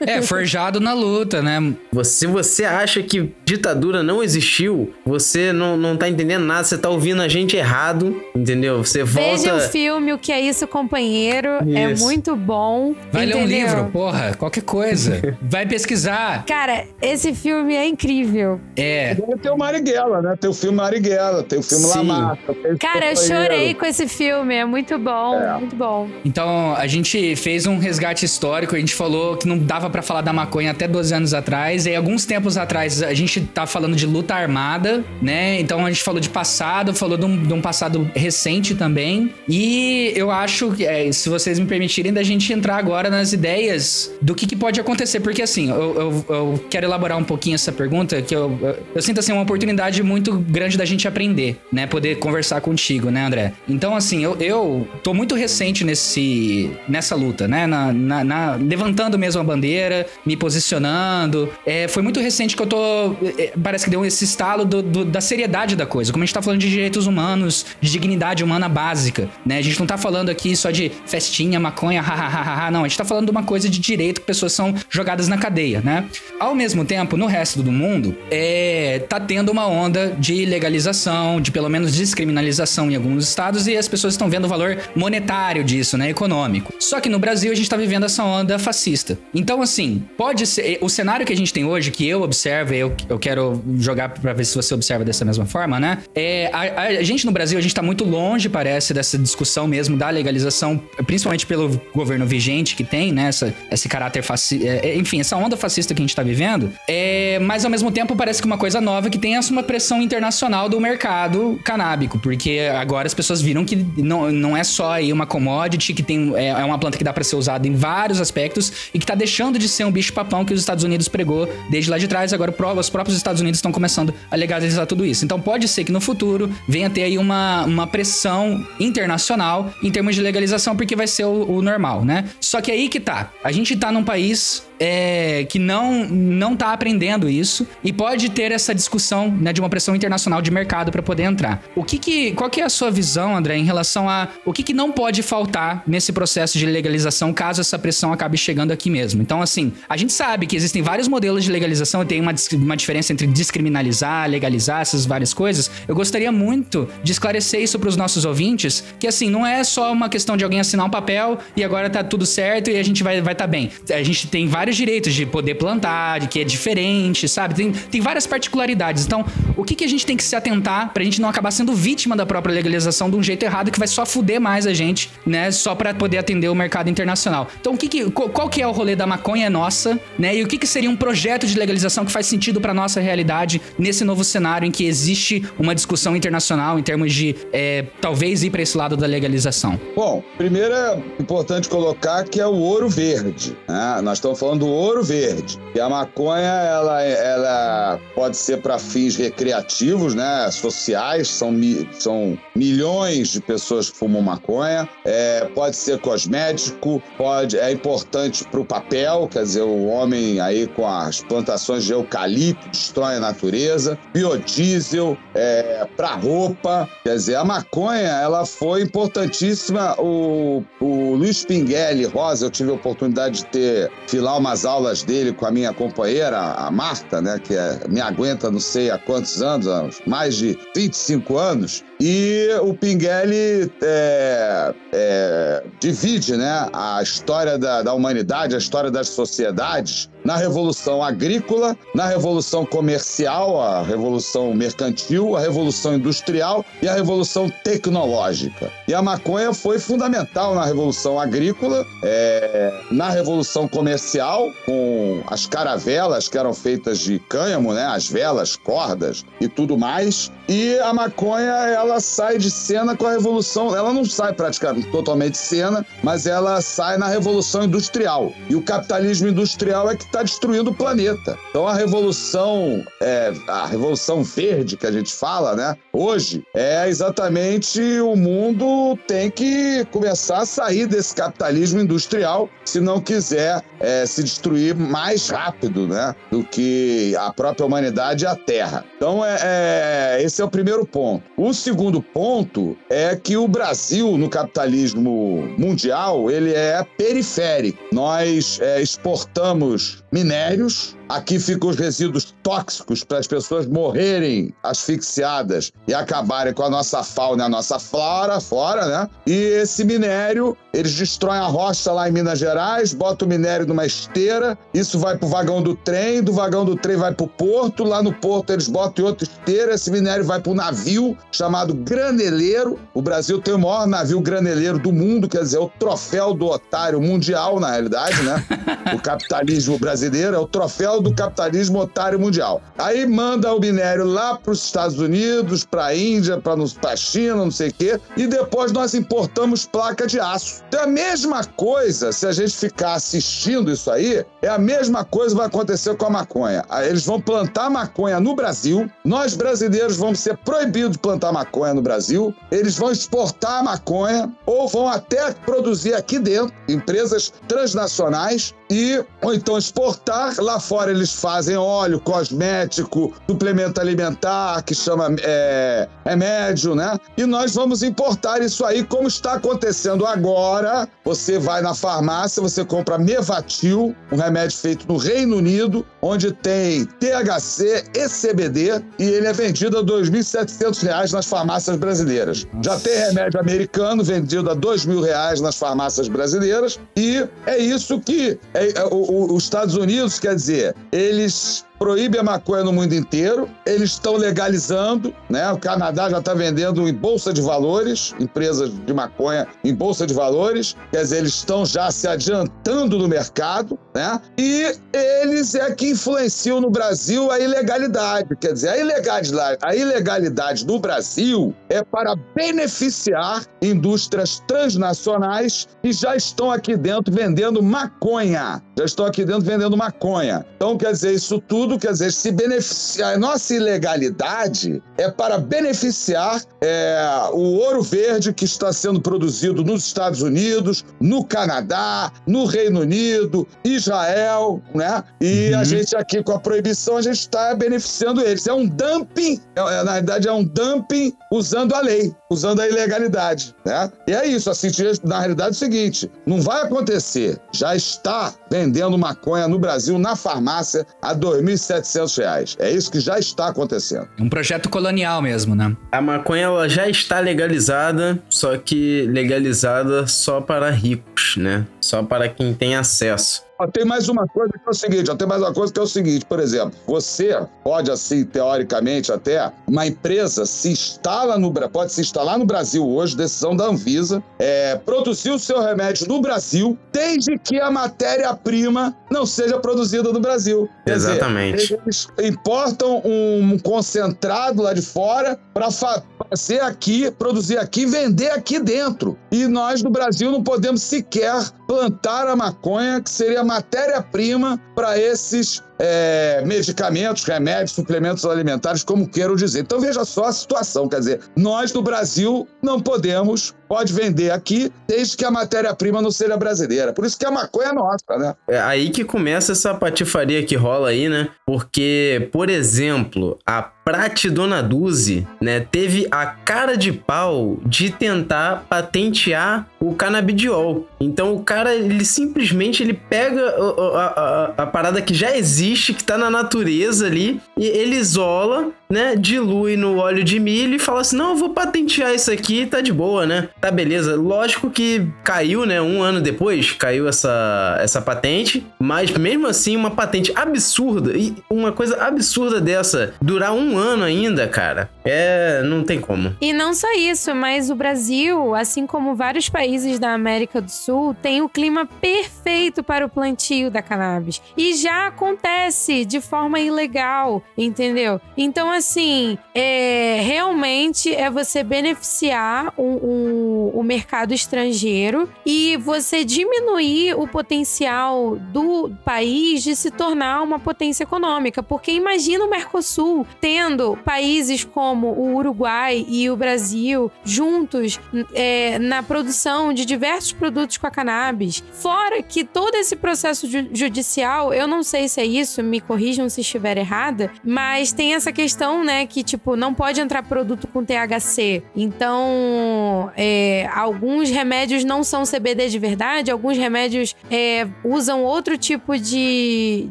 É, forjado na luta, né? Se você acha que ditadura não existiu, você não, não tá entendendo nada, você tá ouvindo a gente errado, entendeu? Você volta... Veja o filme O Que É Isso, Companheiro. É isso. É muito bom. Vai entendeu? ler um livro, porra, qualquer coisa. Vai pesquisar. Cara, esse filme é incrível. É. Tem o Marighella, né? Tem o filme Marighella, tem o filme Sim. La Mata. Cara, eu chorei com esse filme, é muito bom, é. muito bom. Então, a gente fez um resgate histórico, a gente falou que não dava para falar da maconha até 12 anos atrás, e alguns tempos atrás a gente tá falando de luta armada, né? Então a gente falou de passado, falou de um, de um passado recente também, e eu acho que, é, se vocês me permitirem, da gente entrar agora nas ideias do que, que pode acontecer, porque assim, eu, eu, eu, quero elaborar um pouquinho essa pergunta, que eu, eu, eu sinto assim uma oportunidade muito grande da gente aprender, né? Poder conversar contigo, né, André? Então, assim, eu, eu tô muito recente nesse, nessa luta, né? Na, na, na levantando mesmo a bandeira, me posicionando. É, foi muito recente que eu tô. É, parece que deu esse estalo do, do, da seriedade da coisa. Como a gente tá falando de direitos humanos, de dignidade humana básica, né? A gente não tá falando aqui só de festinha, maconha, hahaha, não. A gente tá falando de uma coisa de direito que pessoas são jogadas na cadeia, né? Ao mesmo tempo, no resto do mundo, é, tá tendo uma onda de legalização, de pelo menos descriminalização em alguns estados e as pessoas estão vendo o valor monetário disso, né? Econômico. Só que no Brasil a gente tá vivendo essa onda fascista. Então, assim, pode ser. O cenário que a gente tem hoje, que eu observo, eu, eu quero jogar para ver se você observa dessa mesma forma, né? É, a, a, gente no Brasil, a gente tá muito longe, parece, dessa discussão mesmo da legalização, principalmente pelo governo vigente que tem, né? Essa, esse caráter fascista. É, é, enfim, essa onda fascista que a gente tá vivendo. É, mas ao mesmo tempo parece que uma coisa nova que tem uma pressão internacional do mercado canábico, porque agora as pessoas viram que não, não é só aí uma commodity, que tem, é, é uma planta que dá para ser usada em vários aspectos e que tá deixando de ser um bicho-papão que os Estados Unidos pregou desde lá de trás. Agora os próprios Estados Unidos estão começando a legalizar tudo isso. Então pode ser que no futuro venha ter aí uma, uma pressão internacional em termos de legalização, porque vai ser o, o normal, né? Só que aí que tá. A gente tá num país é, que não não tá aprendendo isso e pode ter essa discussão né, de uma pressão internacional de mercado para poder entrar. O que que, qual que é a sua visão, André, em relação a o que, que não pode faltar nesse processo de legalização caso essa pressão acabe chegando aqui mesmo? Então, assim, a gente sabe que existem vários modelos de legalização e tem uma, uma diferença entre descriminalizar, legalizar, essas várias coisas. Eu gostaria muito de esclarecer isso para os nossos ouvintes, que assim, não é só uma questão de alguém assinar um papel e agora tá tudo certo e a gente vai vai tá bem. A gente tem vários direitos de poder plantar, de que é diferente, sabe? Tem, tem várias particularidades. Então, o que, que a gente tem que se atentar pra gente não acabar sendo vítima da própria legalização de um jeito errado que vai só fuder mais a gente, né? Só para poder atender o mercado internacional. Então, o que, que qual que é o rolê da maconha nossa, né? E o que, que seria um projeto de legalização que faz sentido para nossa realidade nesse novo cenário em que existe uma discussão internacional em termos de é, talvez ir para esse lado da legalização? Bom, primeiro é importante colocar que é o ouro verde. Né? Nós estamos falando do ouro verde. E a maconha, ela, ela pode ser para fins recreativos, né? sociais, são, são milhões de pessoas que fumam maconha. É, pode ser cosmético, pode, é importante para o papel, quer dizer, o homem aí com as plantações de eucalipto destrói a natureza. Biodiesel, é, para roupa, quer dizer, a maconha, ela foi importantíssima. O, o Luiz Pinguelli Rosa, eu tive a oportunidade de ter, filar umas aulas dele com a minha companheira, a Marta, né, que é, me aguenta não sei há quantos anos, mais de 25 anos. E o Pinguelli é, é, divide né, a história da, da humanidade, a história das sociedades, na Revolução Agrícola, na Revolução Comercial, a Revolução Mercantil, a Revolução Industrial e a Revolução Tecnológica. E a maconha foi fundamental na Revolução Agrícola, é, na Revolução Comercial, com as caravelas que eram feitas de cânhamo, né, as velas, cordas e tudo mais. E a maconha, ela sai de cena com a Revolução. Ela não sai praticamente totalmente de cena, mas ela sai na Revolução Industrial. E o capitalismo industrial é que está destruindo o planeta. Então a revolução, é, a revolução verde que a gente fala, né? Hoje é exatamente o mundo tem que começar a sair desse capitalismo industrial se não quiser é, se destruir mais rápido, né? Do que a própria humanidade e a Terra. Então é, é esse é o primeiro ponto. O segundo ponto é que o Brasil no capitalismo mundial ele é periférico. Nós é, exportamos minérios Aqui ficam os resíduos tóxicos para as pessoas morrerem asfixiadas e acabarem com a nossa fauna a nossa flora fora, né? E esse minério, eles destroem a rocha lá em Minas Gerais, botam o minério numa esteira, isso vai para o vagão do trem, do vagão do trem vai para o porto, lá no porto eles botam em outra esteira, esse minério vai um navio chamado graneleiro. O Brasil tem o maior navio graneleiro do mundo, quer dizer, é o troféu do otário mundial, na realidade, né? o capitalismo brasileiro é o troféu do capitalismo otário mundial. Aí manda o minério lá para os Estados Unidos, para a Índia, para a China, não sei o quê, e depois nós importamos placa de aço. Então, é a mesma coisa, se a gente ficar assistindo isso aí, é a mesma coisa que vai acontecer com a maconha. Eles vão plantar maconha no Brasil, nós brasileiros vamos ser proibidos de plantar maconha no Brasil, eles vão exportar maconha ou vão até produzir aqui dentro, empresas transnacionais, e ou então exportar. Lá fora eles fazem óleo, cosmético, suplemento alimentar, que chama é, remédio, né? E nós vamos importar isso aí, como está acontecendo agora. Você vai na farmácia, você compra Mevatil, um remédio feito no Reino Unido, onde tem THC e CBD, e ele é vendido a R$ 2.700 nas farmácias brasileiras. Já tem remédio americano vendido a R$ 2.000 nas farmácias brasileiras, e é isso que é, é, o, os Estados Unidos, quer dizer, eles proíbe a maconha no mundo inteiro. Eles estão legalizando, né? O Canadá já está vendendo em bolsa de valores, empresas de maconha em bolsa de valores. Quer dizer, eles estão já se adiantando no mercado, né? E eles é que influenciam no Brasil a ilegalidade. Quer dizer, a ilegalidade, a ilegalidade no Brasil é para beneficiar indústrias transnacionais que já estão aqui dentro vendendo maconha. Já estão aqui dentro vendendo maconha. Então, quer dizer, isso tudo tudo, quer dizer, se beneficiar. A nossa ilegalidade é para beneficiar é, o ouro verde que está sendo produzido nos Estados Unidos, no Canadá, no Reino Unido, Israel, né? E uhum. a gente aqui com a proibição, a gente está beneficiando eles. É um dumping, é, é, na verdade é um dumping usando a lei, usando a ilegalidade, né? E é isso, assim, na realidade é o seguinte, não vai acontecer, já está vendendo maconha no Brasil, na farmácia, a R$ 2.700. É isso que já está acontecendo. Um projeto colonial mesmo, né? A maconha ela já está legalizada, só que legalizada só para ricos, né? Só para quem tem acesso. Tem mais uma coisa que é o seguinte, tem mais uma coisa que é o seguinte, por exemplo, você pode assim, teoricamente até, uma empresa se instala no pode se instalar no Brasil hoje, decisão da Anvisa, é, produzir o seu remédio no Brasil, desde que a matéria-prima não seja produzida no Brasil. Quer Exatamente. Dizer, eles importam um concentrado lá de fora para fazer aqui, produzir aqui, vender aqui dentro. E nós no Brasil não podemos sequer plantar a maconha, que seria matéria-prima para esses é, medicamentos, remédios, suplementos alimentares, como queiram dizer. Então veja só a situação, quer dizer, nós no Brasil não podemos, pode vender aqui, desde que a matéria-prima não seja brasileira. Por isso que a maconha é nossa, né? É aí que começa essa patifaria que rola aí, né? Porque, por exemplo, a Prate Dona Duzi, né, teve a cara de pau de tentar patentear o canabidiol. Então o cara, ele simplesmente ele pega a, a, a, a parada que já existe, que tá na natureza ali, e ele isola, né, dilui no óleo de milho e fala assim: "Não, eu vou patentear isso aqui, tá de boa, né? Tá beleza". Lógico que caiu, né, um ano depois, caiu essa essa patente, mas mesmo assim uma patente absurda e uma coisa absurda dessa durar um ano ainda, cara, é. não tem como. E não só isso, mas o Brasil, assim como vários países da América do Sul, tem o clima perfeito para o plantio da cannabis. E já acontece de forma ilegal, entendeu? Então, assim, é, realmente é você beneficiar o, o, o mercado estrangeiro e você diminuir o potencial do país de se tornar uma potência econômica. Porque imagina o Mercosul tendo países como o Uruguai e o Brasil juntos é, na produção de diversos produtos com a cannabis. Fora que todo esse processo judicial, eu não sei se é isso, me corrijam se estiver errada, mas tem essa questão, né, que tipo, não pode entrar produto com THC. Então, é, alguns remédios não são CBD de verdade, alguns remédios é, usam outro tipo de,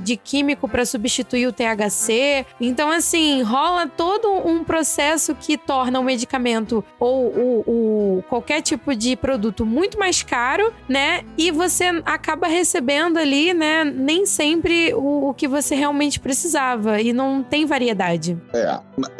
de químico para substituir o THC. Então, assim, rola todo um processo que torna o medicamento ou o, o, qualquer tipo de produto muito mais caro, né? E você acaba recebendo ali, né, nem sempre o, o que você realmente precisava. E não tem variedade. É.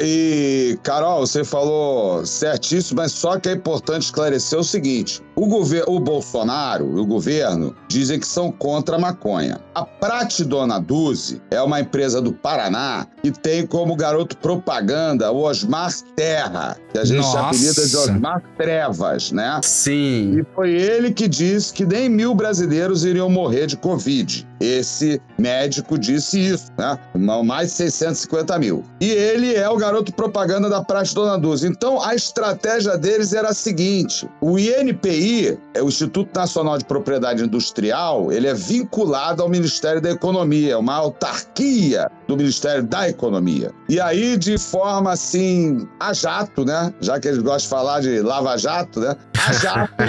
E, Carol, você falou certíssimo, mas só que é importante esclarecer o seguinte: o, governo, o Bolsonaro e o governo dizem que são contra a maconha. A Prate Dona Duzi é uma empresa do Paraná que tem como garoto propaganda o Osmar Terra, que a gente Nossa. apelida de Osmar Trevas, né? Sim. E foi ele que disse que nem mil brasileiros iriam morrer de Covid. Esse médico disse isso, né? Mais de 650 mil. E ele é o garoto propaganda da Prate Dona Duzi. Então, a estratégia deles era a seguinte: o INPI é o Instituto Nacional de Propriedade Industrial, ele é vinculado ao Ministério da Economia, é uma autarquia do Ministério da Economia. E aí, de forma assim, a jato, né? Já que eles gostam de falar de lava-jato, né? A jato,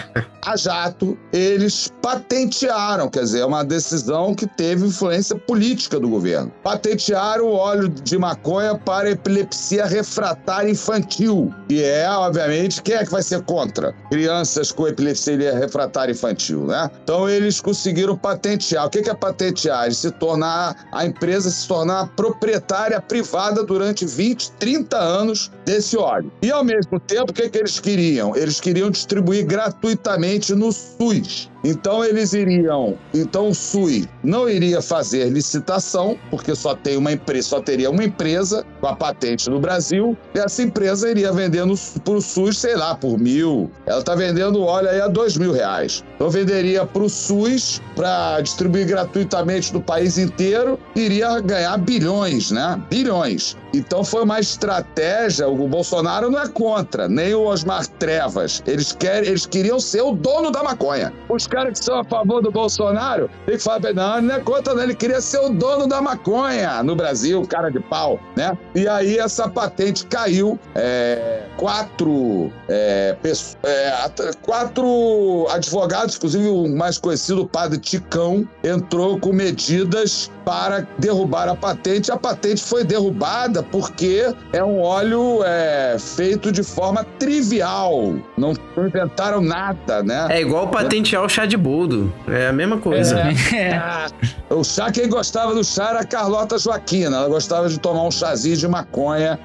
a jato, eles patentearam, quer dizer, é uma decisão que teve influência política do governo. Patentearam o óleo de maconha para epilepsia refratária infantil. E é, obviamente, quem é que vai ser contra? Crianças com epilepsia seria refratário infantil, né? Então eles conseguiram patentear. O que é patentear? Se tornar a empresa se tornar proprietária privada durante 20, 30 anos desse óleo. E ao mesmo tempo, o que, que eles queriam? Eles queriam distribuir gratuitamente no SUS. Então eles iriam, então o SUS não iria fazer licitação, porque só tem uma empresa, só teria uma empresa com a patente no Brasil, e essa empresa iria vendendo para o SUS, sei lá, por mil. Ela está vendendo óleo aí a dois mil reais. Então venderia para o SUS para distribuir gratuitamente no país inteiro, iria ganhar bilhões, né? Bilhões. Então foi uma estratégia, o Bolsonaro não é contra, nem o Osmar Trevas. Eles, querem, eles queriam ser o dono da maconha. Os caras que são a favor do Bolsonaro, tem que falar, não, ele não é contra, não. Ele queria ser o dono da maconha no Brasil, cara de pau, né? E aí essa patente caiu. É, quatro, é, pessoas, é, quatro advogados, inclusive o mais conhecido, o padre Ticão, entrou com medidas para derrubar a patente. A patente foi derrubada porque é um óleo é, feito de forma trivial. Não inventaram nada, né? É igual patentear o chá de boldo. É a mesma coisa. É. o chá, quem gostava do chá era a Carlota Joaquina. Ela gostava de tomar um chazinho de maconha,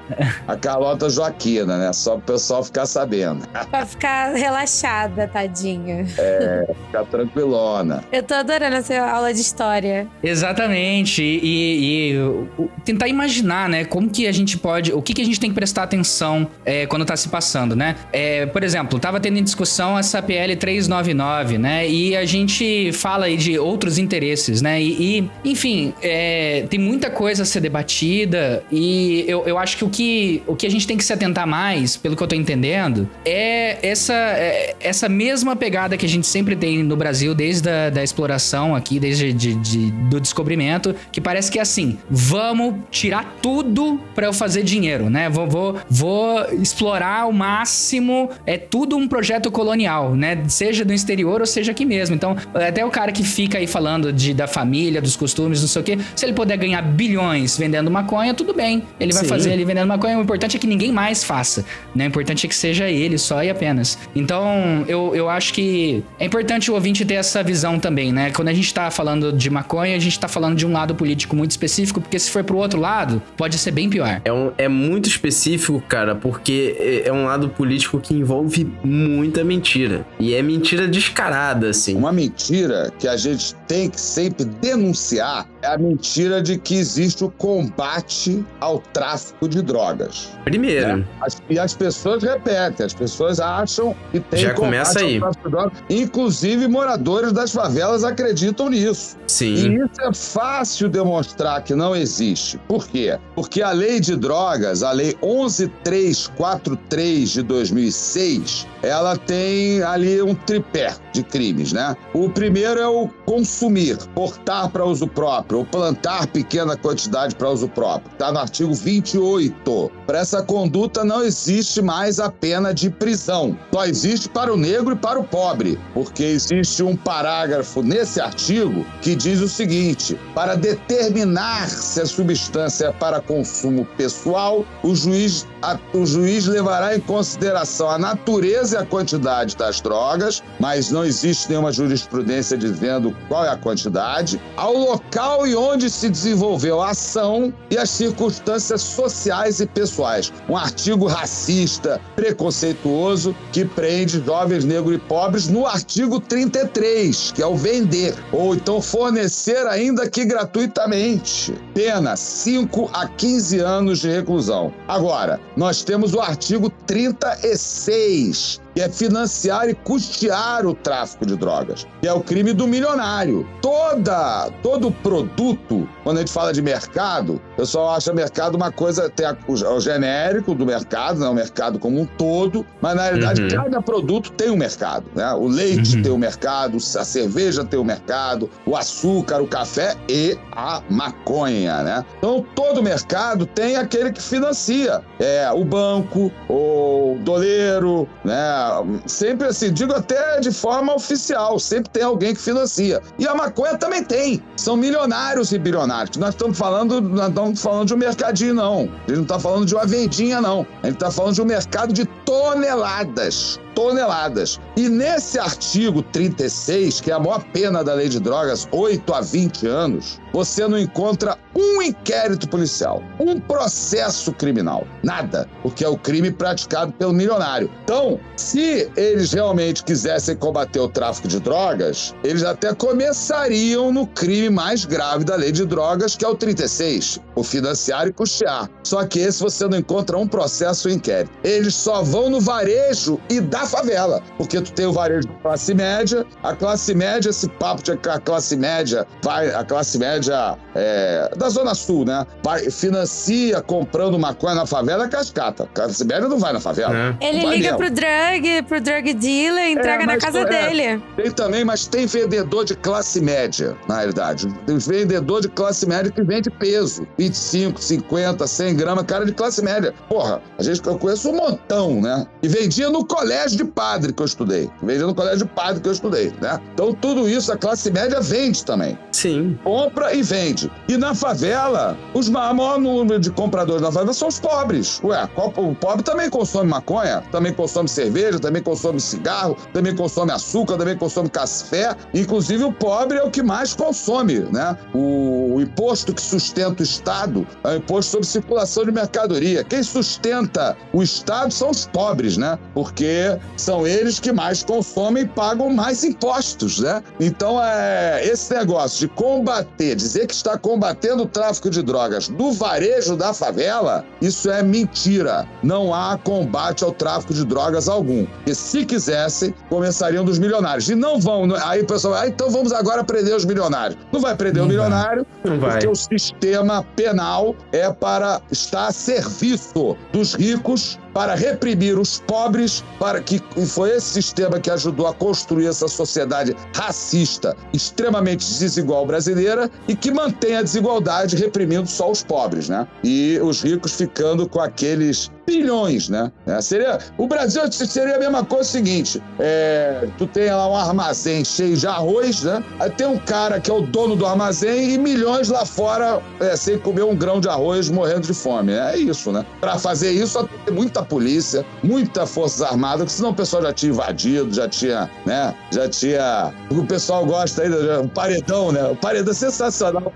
a Carlota Joaquina, né? Só pro pessoal ficar sabendo. Pra ficar relaxada, tadinha. É, ficar tranquilona. Eu tô adorando essa aula de história. Exatamente. E, e, tentar imaginar, né, como que a gente pode. O que, que a gente tem que prestar atenção é, quando tá se passando, né? É, por exemplo, tava tendo em discussão essa PL 399, né? E a gente fala aí de outros interesses, né? E, e enfim, é, tem muita coisa a ser debatida e eu, eu acho que o, que o que a gente tem que se atentar mais, pelo que eu tô entendendo, é essa, é, essa mesma pegada que a gente sempre tem no Brasil desde a da exploração aqui, desde de, de, do descobrimento, que parece que é assim, vamos tirar tudo para eu fazer dinheiro, né? Vou, vou, vou explorar ao máximo, é tudo um projeto colonial, né? Seja do exterior ou seja aqui mesmo. Então, até o cara que fica aí falando de, da família, dos costumes, não sei o quê, se ele puder ganhar bilhões vendendo maconha, tudo bem. Ele vai Sim. fazer ali vendendo maconha. O importante é que ninguém mais faça, né? O importante é que seja ele só e apenas. Então, eu, eu acho que é importante o ouvinte ter essa visão também, né? Quando a gente tá falando de maconha, a gente tá falando de um lado político muito específico, porque se for pro outro lado, pode ser bem pior. É, um, é muito específico, cara, porque é, é um lado político que envolve muita mentira. E é mentira descarada, assim. Uma mentira que a gente tem que sempre denunciar é a mentira de que existe o combate ao tráfico de drogas. Primeiro. Né? As, e as pessoas repetem, as pessoas acham que tem Já começa aí. Inclusive, moradores das favelas acreditam nisso. Sim. E isso é fácil demonstrar que não existe. Por quê? Porque a lei de drogas, a lei 11343 de 2006, ela tem ali um tripé de crimes, né? O primeiro é o consumir, portar para uso próprio, ou plantar pequena quantidade para uso próprio. Está no artigo 28. Para essa conduta não existe mais a pena de prisão. Só existe para o negro e para o pobre, porque existe um parágrafo nesse artigo que diz o seguinte: para determinar se a substância é para consumo pessoal, o juiz, a, o juiz levará em consideração a natureza e a quantidade das drogas, mas não existe nenhuma jurisprudência dizendo qual é a quantidade, ao local e onde se desenvolveu a ação e as circunstâncias sociais e pessoais. Um artigo racista, preconceituoso, que prende jovens negros e pobres no artigo 33, que é o vender, ou então fornecer ainda que gratuitamente. Pena 5 a 15 anos de reclusão. Agora, nós temos o artigo 36, que é financiar e custear o tráfico de drogas, que é o crime do milionário. Toda, todo produto, quando a gente fala de mercado, o pessoal acha mercado uma coisa, tem a, o, o, genérico do mercado, né, o mercado como um todo, mas na realidade uhum. cada produto tem um mercado. Né? O leite uhum. tem um mercado, a cerveja tem um mercado, o açúcar, o café e a maconha. Né? Então todo mercado tem aquele que financia. É o banco, o doleiro, né? Sempre assim, digo até de forma oficial, sempre tem alguém que financia. E a maconha também tem. São milionários e bilionários. Nós estamos falando, nós estamos falando de um mercadinho, não. A gente não está falando de uma vendinha, não. A gente está falando de um mercado de toneladas toneladas. E nesse artigo 36, que é a maior pena da lei de drogas, 8 a 20 anos, você não encontra um inquérito policial, um processo criminal, nada, porque é o crime praticado pelo milionário. Então, se eles realmente quisessem combater o tráfico de drogas, eles até começariam no crime mais grave da lei de drogas, que é o 36, o financiar e custear. Só que esse você não encontra um processo ou inquérito. Eles só vão no varejo e favela, porque tu tem o varejo da classe média, a classe média, esse papo de que a classe média vai, a classe média é, da Zona Sul, né? Vai, financia comprando maconha na favela é cascata. A classe média não vai na favela. Ele Não vai liga mesmo. pro drug, pro drug dealer, entrega É, na casa é, dele. Tem também, mas tem vendedor de classe média, na realidade. Tem vendedor de classe média que vende peso. 25, 50, 100 gramas, cara de classe média. Porra, a gente, eu conheço um montão, né? E vendia no colégio de padre que eu estudei. Vendia no colégio de padre que eu estudei, né? Então tudo isso a classe média vende também. Sim. Compra e vende. E na favela, os ma- maior número de compradores na favela são os pobres. Ué, o pobre também consome maconha, também consome cerveja, também consome cigarro, também consome açúcar, também consome café. Inclusive, o pobre é o que mais consome, né? O, o imposto que sustenta o Estado é o imposto sobre circulação de mercadoria. Quem sustenta o Estado são os pobres, né? Porque são eles que mais consomem e pagam mais impostos, né? Então, é, esse negócio de combater, dizer que está combatendo o tráfico de drogas do varejo da favela, isso é mentira. Não há combate ao tráfico de drogas algum. E se quisessem, começariam dos milionários. E não vão. Aí o pessoal, ah, então vamos agora prender os milionários. Não vai prender o milionário, Não vai. porque o sistema penal é para estar a serviço dos ricos, para reprimir os pobres, para que e foi esse sistema que ajudou a construir essa sociedade racista, extremamente desigual brasileira e que mantém a desigualdade reprimindo só os pobres, né? E os ricos ficando com aqueles bilhões, né? É, seria, o Brasil seria a mesma coisa o seguinte: é, tu tem lá um armazém cheio de arroz, né? Aí tem um cara que é o dono do armazém e milhões lá fora é, sem comer um grão de arroz, morrendo de fome. É isso, né? Para fazer isso, tem muita polícia, muita forças armadas, porque senão o pessoal já tinha invadido, já tinha, né? Já tinha. O pessoal gosta aí do paredão, né? O paredão é sensacional.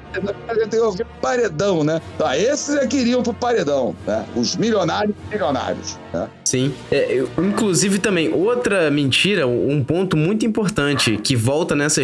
Que ouvir paredão, né? Então, esses é que iriam pro paredão, né? Os milionários milionários, né? Sim. É, eu- inclusive também, outra mentira, um ponto muito importante que volta nessa,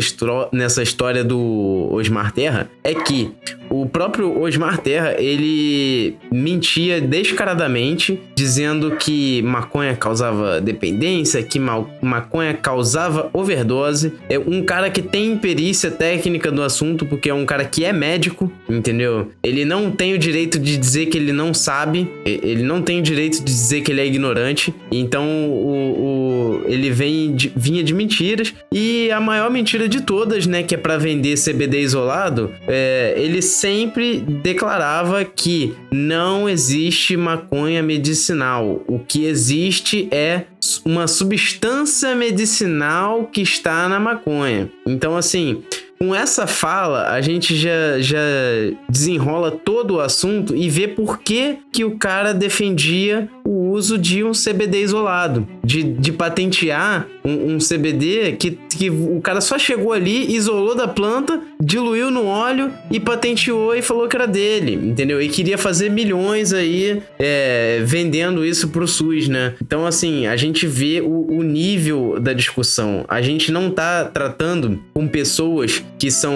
nessa história do Osmar Terra é que o próprio Osmar Terra, ele mentia descaradamente, dizendo que maconha causava dependência, que ma- maconha causava overdose. É um cara que tem perícia técnica do assunto, porque é um cara que é médico, entendeu? Ele não tem o direito de dizer que ele não sabe, ele não tem o direito de dizer que ele é ignorante. Então, o, o- ele vem de- vinha de mentiras. E a maior mentira de todas, né, que é pra vender CBD isolado, é, ele sempre declarava que não existe maconha medicinal. O que existe é uma substância medicinal que está na maconha. Então, assim, com essa fala, a gente já, já desenrola todo o assunto e vê por que, que o cara defendia o uso de um CBD isolado, de, de patentear um, um CBD que, que o cara só chegou ali, isolou da planta, diluiu no óleo e patenteou e falou que era dele, entendeu? E queria fazer milhões aí é, vendendo isso pro SUS, né? Então, assim, a gente vê o, o nível da discussão. A gente não tá tratando com pessoas que são,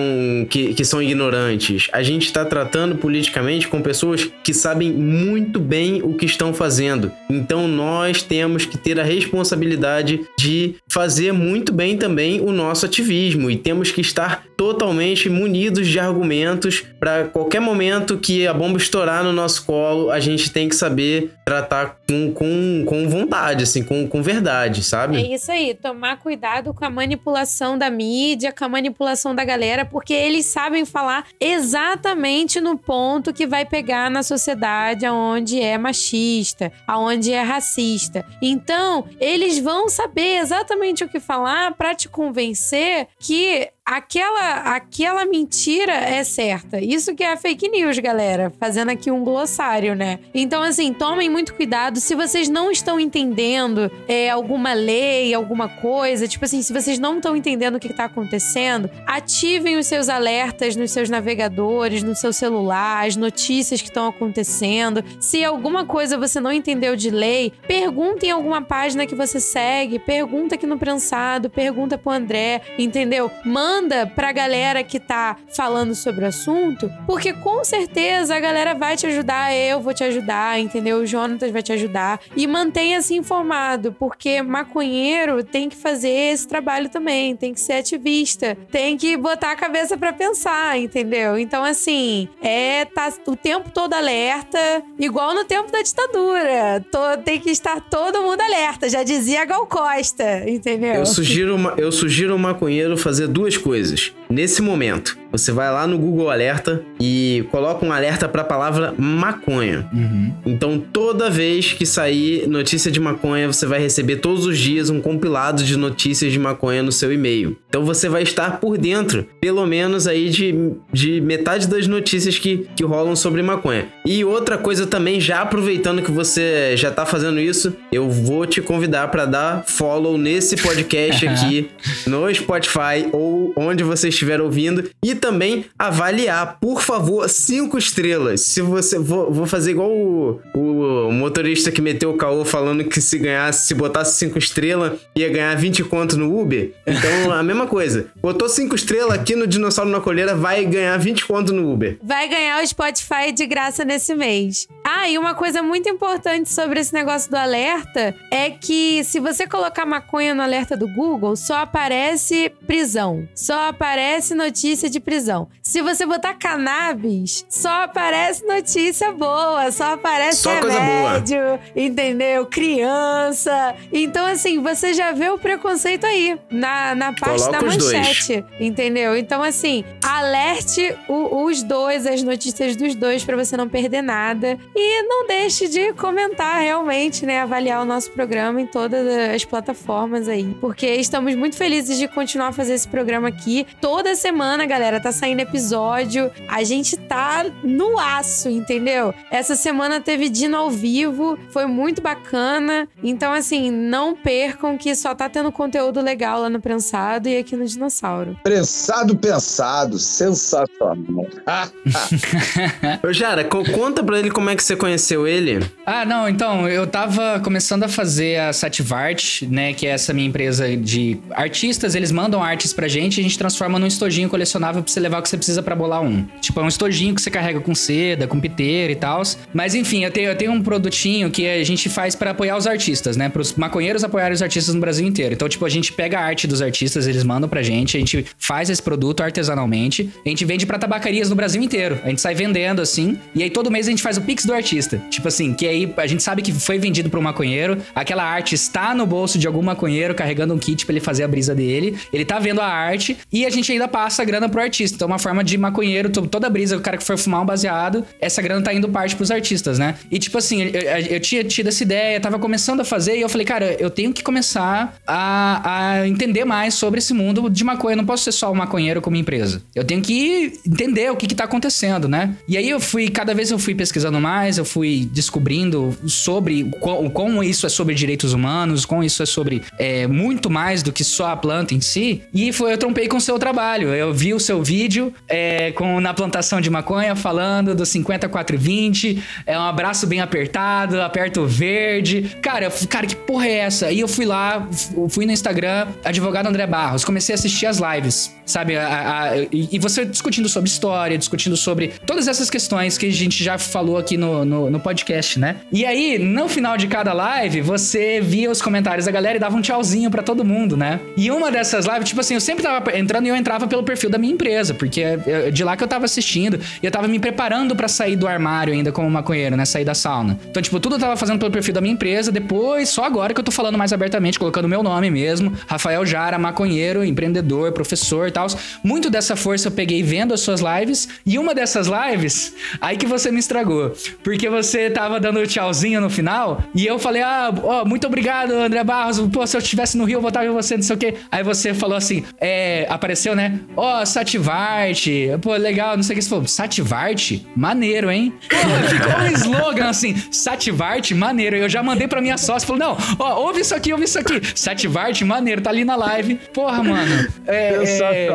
que, que são ignorantes. A gente está tratando politicamente com pessoas que sabem muito bem o que estão fazendo. Então nós temos que ter a responsabilidade de fazer muito bem também o nosso ativismo e temos que estar totalmente munidos de argumentos para qualquer momento que a bomba estourar no nosso colo, a gente tem que saber tratar com, com, com vontade, assim, com, com verdade, sabe? É isso aí, tomar cuidado com a manipulação da mídia, com a manipulação da galera, porque eles sabem falar exatamente no ponto que vai pegar na sociedade aonde é machista, aonde é racista. Então, eles vão saber exatamente o que falar para te convencer que aquela, aquela mentira é certa. Isso que é fake news, galera. Fazendo aqui um glossário, né? Então, assim, tomem muito cuidado. Se vocês não estão entendendo é, alguma lei, alguma coisa, tipo assim, se vocês não estão entendendo o que está acontecendo, ativem os seus alertas nos seus navegadores, no seu celular, as notícias que estão acontecendo. Se alguma coisa você não entendeu de lei, pergunte em alguma página que você segue, pergunta aqui no prensado, pergunta pro André, entendeu? Manda pra galera que tá falando sobre o assunto, porque com certeza a galera vai te ajudar, eu vou te ajudar, entendeu? O Jonatas vai te ajudar. E mantenha-se informado, porque maconheiro tem que fazer esse trabalho também, tem que ser ativista, tem que botar a cabeça para pensar, entendeu? Então, assim, é tá o tempo todo alerta, igual no tempo da ditadura. Tô, tem que estar todo mundo alerta, já dizia Gal Costa, entendeu? Eu sugiro, eu sugiro o maconheiro fazer duas coisas coisas. Nesse momento, você vai lá no Google Alerta e coloca um alerta para a palavra maconha. Uhum. Então, toda vez que sair notícia de maconha, você vai receber todos os dias um compilado de notícias de maconha no seu e-mail. Então, você vai estar por dentro, pelo menos aí de, de metade das notícias que, que rolam sobre maconha. E outra coisa também, já aproveitando que você já tá fazendo isso, eu vou te convidar para dar follow nesse podcast aqui no Spotify ou onde você estiver ouvindo e também avaliar, por favor, cinco estrelas. Se você vou, vou fazer igual o, o motorista que meteu o caô falando que se ganhasse, se botasse cinco estrelas, ia ganhar 20 conto no Uber. Então, a mesma coisa. Botou cinco estrelas aqui no Dinossauro na Colheira, vai ganhar 20 conto no Uber. Vai ganhar o Spotify de graça nesse mês. Ah, e uma coisa muito importante sobre esse negócio do alerta é que se você colocar maconha no alerta do Google, só aparece prisão. Só aparece notícia de prisão. Se você botar cannabis, só aparece notícia boa, só aparece Só remédio, entendeu? Criança. Então, assim, você já vê o preconceito aí, na, na parte Coloca da manchete, entendeu? Então, assim, alerte o- os dois, as notícias dos dois, pra você não perder nada. E não deixe de comentar realmente, né? Avaliar o nosso programa em todas as plataformas aí. Porque estamos muito felizes de continuar a fazer esse programa aqui. Toda semana, galera, tá saindo episódio. A gente tá no aço, entendeu? Essa semana teve Dino ao vivo, foi muito bacana. Então, assim, não percam que só tá tendo conteúdo legal lá no Prensado e aqui no Dinossauro. Prensado pensado, sensacional. Ô, Jara, co- conta pra ele como é que você conheceu ele. Ah, não, então, eu tava começando a fazer a Sativart, né, que é essa minha empresa de artistas, eles mandam artes pra gente e a gente transforma num estojinho colecionável pra você levar o que você precisa pra bolar um. Tipo, é um estojinho que você carrega com seda, com piteira e tal. Mas enfim, eu tenho, eu tenho um produtinho que a gente faz pra apoiar os artistas, né, pros maconheiros apoiarem os artistas no Brasil inteiro. Então, tipo, a gente pega a arte dos artistas, eles mandam pra gente, a gente faz esse produto artesanalmente, a gente vende pra tabacarias no Brasil inteiro. A gente sai vendendo assim, e aí todo mês a gente faz o Pix do artista. Tipo assim, que aí a gente sabe que foi vendido pra um maconheiro, aquela arte está no bolso de algum maconheiro carregando um kit pra ele fazer a brisa dele, ele tá vendo a arte e a gente ainda passa a grana pro artista. Então, é uma forma de maconheiro, to- toda brisa, o cara que for fumar um baseado, essa grana tá indo parte pros artistas, né? E tipo assim, eu, eu- tinha tido essa ideia, tava começando a fazer e eu falei, cara, eu tenho que começar a, a entender mais sobre esse mundo de maconha. Eu não posso ser só um maconheiro como empresa. Eu tenho que entender o que que tá acontecendo, né? E aí eu fui, cada vez eu fui pesquisando mais, eu fui descobrindo sobre o quão, o quão isso é sobre direitos humanos, quão isso é sobre é, muito mais do que só a planta em si. E foi, eu trompei com o seu trabalho. Eu vi o seu vídeo é, com, na plantação de maconha falando do 5420. É um abraço bem apertado, aperto verde. Cara, cara, que porra é essa? E eu fui lá, fui no Instagram, advogado André Barros, comecei a assistir as lives, sabe? A- a- e, você discutindo sobre história, discutindo sobre todas essas questões que a gente já falou aqui no, no, no podcast, né? E aí, no final de cada live, você via os comentários da galera e dava um tchauzinho pra todo mundo, né? E uma dessas lives, tipo assim, eu sempre tava entrando e eu entrava pelo perfil da minha empresa, porque é de lá que eu tava assistindo e eu tava me preparando pra sair do armário ainda como maconheiro, né? Sair da sauna. Então, tipo, tudo eu tava fazendo pelo perfil da minha empresa, depois, só agora que eu tô falando mais abertamente, colocando meu nome mesmo, Rafael Jara, maconheiro, empreendedor, professor e tal. Muito dessa força eu peguei vendo as suas lives, e uma dessas lives, aí que você me estragou. porque você tava dando tchauzinho no final. E eu falei, ah, ó, muito obrigado, André Barros. Pô, se eu estivesse no Rio, eu votava em você, não sei o quê. Aí você falou assim, é, apareceu, né? Ó, oh, Sativarte. Pô, legal, não sei o que. Você falou, Sativarte? Maneiro, hein? Pô, ficou um slogan assim, Sativarte, maneiro. Eu já mandei pra minha sócia, falou, não, ó, ouve isso aqui, ouve isso aqui. Sativarte, maneiro, tá ali na live. Porra, mano. É, é,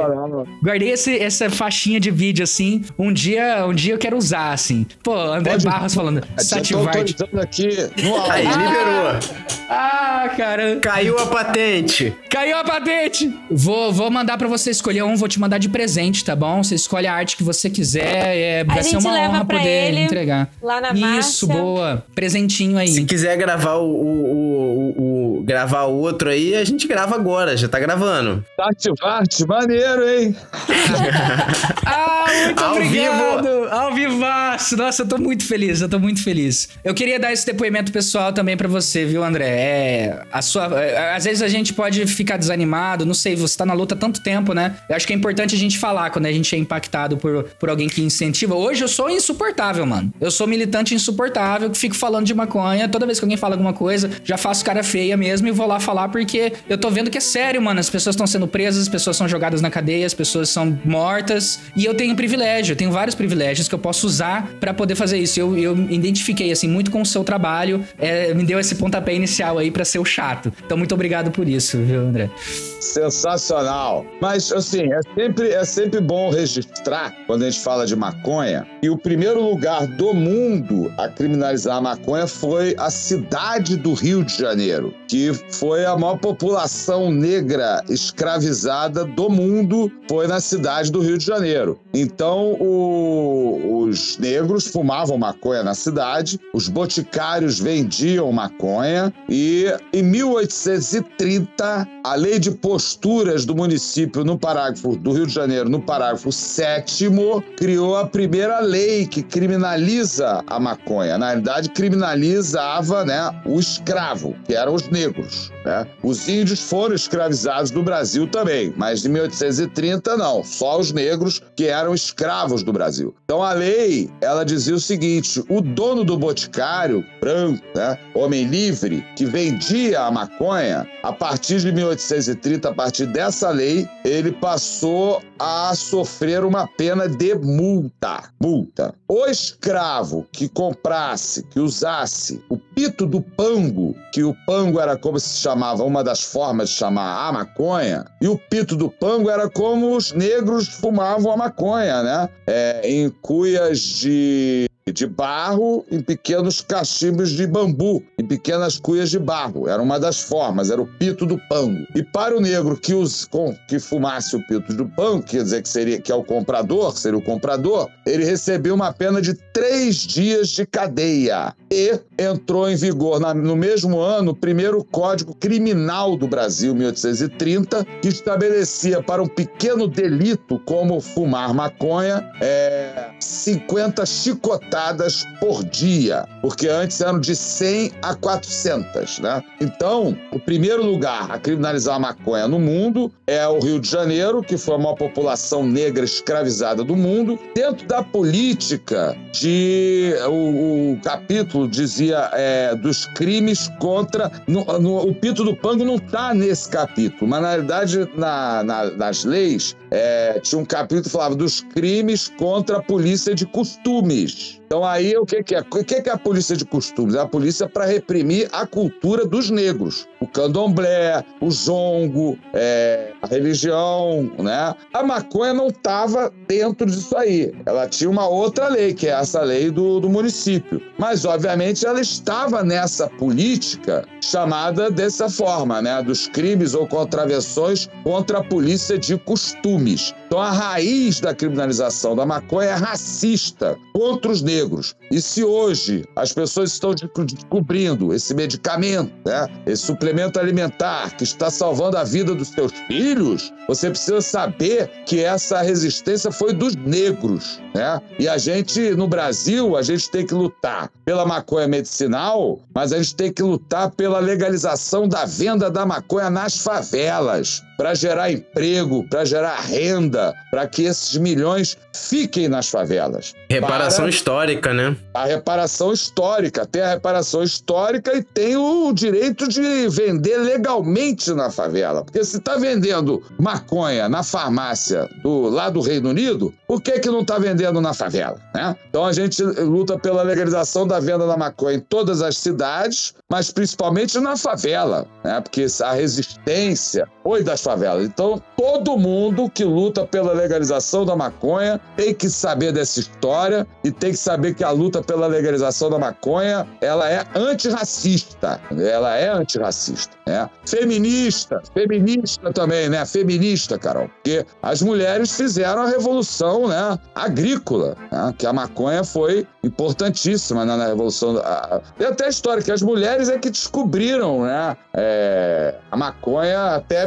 guardei esse, essa faixinha de vídeo, assim. Um dia, um dia eu quero usar, assim. Pô, André Pode... Barros falando, Sativarte. aqui no Aí, liberou. Ah, cara. Caiu a patente. Caiu a patente. Vou, vou mandar pra você escolher um, vou te mandar de presente, tá bom? Você escolhe a arte que você quiser. É, vai ser uma honra poder entregar. Lá na Isso, boa. Presentinho aí. Se quiser gravar o, o, o, o, gravar outro aí, a gente grava agora, já tá gravando. Tativarte, maneiro, hein? ah, muito Ao obrigado. Vivo. Ao vivaço. Nossa, eu tô muito feliz, eu tô muito feliz. Eu queria dar esse depoimento pessoal também para você, viu, André? É, a sua, é, às vezes a gente pode ficar desanimado, não sei, você tá na luta há tanto tempo, né? Eu acho que é importante a gente falar quando a gente é impactado por, por alguém que incentiva. Hoje eu sou insuportável, mano. Eu sou militante insuportável, que fico falando de maconha. Toda vez que alguém fala alguma coisa, já faço cara feia mesmo e vou lá falar porque eu tô vendo que é sério, mano. As pessoas estão sendo presas, as pessoas são jogadas na cadeia, as pessoas são mortas. E eu tenho privilégio, eu tenho vários privilégios que eu posso usar para poder fazer isso. Eu, eu identifiquei, assim, muito com o seu trabalho. É, me deu esse pontapé inicial aí para ser o chato. Então, muito obrigado por isso, viu, André? Sensacional. Mas, assim, é sempre, é sempre bom registrar, quando a gente fala de maconha, que o primeiro lugar do mundo a criminalizar a maconha foi a cidade do Rio de Janeiro, que foi a maior população negra escravizada do mundo, foi na cidade do Rio de Janeiro. Então, o, os negros fumavam maconha na cidade, os boticários vendiam maconha e, em 1830, a lei de posturas do município no parágrafo do Rio de Janeiro, no parágrafo 7 criou a primeira lei que criminaliza a maconha. Na realidade, criminalizava né, o escravo, que eram os negros. Né? Os índios foram escravizados no Brasil também, mas em 1830 não, só os negros que eram escravos do Brasil. Então a lei, ela dizia o seguinte: o dono do boticário, branco, né, homem livre, que vendia a maconha, a partir de 1830, a partir dessa lei, ele passou a sofrer uma pena de multa. Multa. O escravo que comprasse, que usasse o pito do pango, que o pango era como se chamava, uma das formas de chamar a maconha, e o pito do pango era como os negros fumavam a maconha, né? É, em cuias de de barro em pequenos cachimbos de bambu, em pequenas cuias de barro. Era uma das formas, era o pito do pango. E para o negro que, os, com, que fumasse o pito do pango, quer dizer que seria que é o comprador, seria o comprador, ele recebeu uma pena de três dias de cadeia. E entrou em vigor na, no mesmo ano o primeiro Código Criminal do Brasil, 1830, que estabelecia para um pequeno delito como fumar maconha é, 50 chicotadas por dia, porque antes eram de 100 a 400, né? Então, o primeiro lugar a criminalizar a maconha no mundo é o Rio de Janeiro, que foi a maior população negra escravizada do mundo. Dentro da política de o, o capítulo dizia é, dos crimes contra no, no, o Pito do Pango não está nesse capítulo, mas na realidade na, na, nas leis é, tinha um capítulo que falava dos crimes contra a polícia de costumes. Então aí o que, que é? O que, que é a polícia de costumes? É a polícia para reprimir a cultura dos negros. O candomblé, o jongo, é, a religião, né? A maconha não estava dentro disso aí. Ela tinha uma outra lei, que é essa lei do, do município. Mas, obviamente, ela estava nessa política chamada dessa forma, né? Dos crimes ou contravenções contra a polícia de costumes. Então, a raiz da criminalização da maconha é racista contra os negros. E se hoje as pessoas estão descobrindo esse medicamento, né, esse suplemento alimentar que está salvando a vida dos seus filhos, você precisa saber que essa resistência foi dos negros, né? E a gente no Brasil, a gente tem que lutar pela maconha medicinal, mas a gente tem que lutar pela legalização da venda da maconha nas favelas. Para gerar emprego, para gerar renda, para que esses milhões fiquem nas favelas. Reparação Para histórica, né? a reparação histórica. Tem a reparação histórica e tem o direito de vender legalmente na favela. Porque se está vendendo maconha na farmácia do, lá do Reino Unido, por que, que não está vendendo na favela? Né? Então a gente luta pela legalização da venda da maconha em todas as cidades, mas principalmente na favela, né? porque a resistência foi das favelas. Então todo mundo que luta pela legalização da maconha tem que saber dessa história e tem que saber que a luta pela legalização da maconha ela é antirracista. Ela é antirracista. Né? Feminista, feminista também, né? Feminista, Carol. Porque as mulheres fizeram a revolução né, agrícola, né? que a maconha foi importantíssima né, na revolução. Tem até a história que as mulheres é que descobriram né, é, a maconha até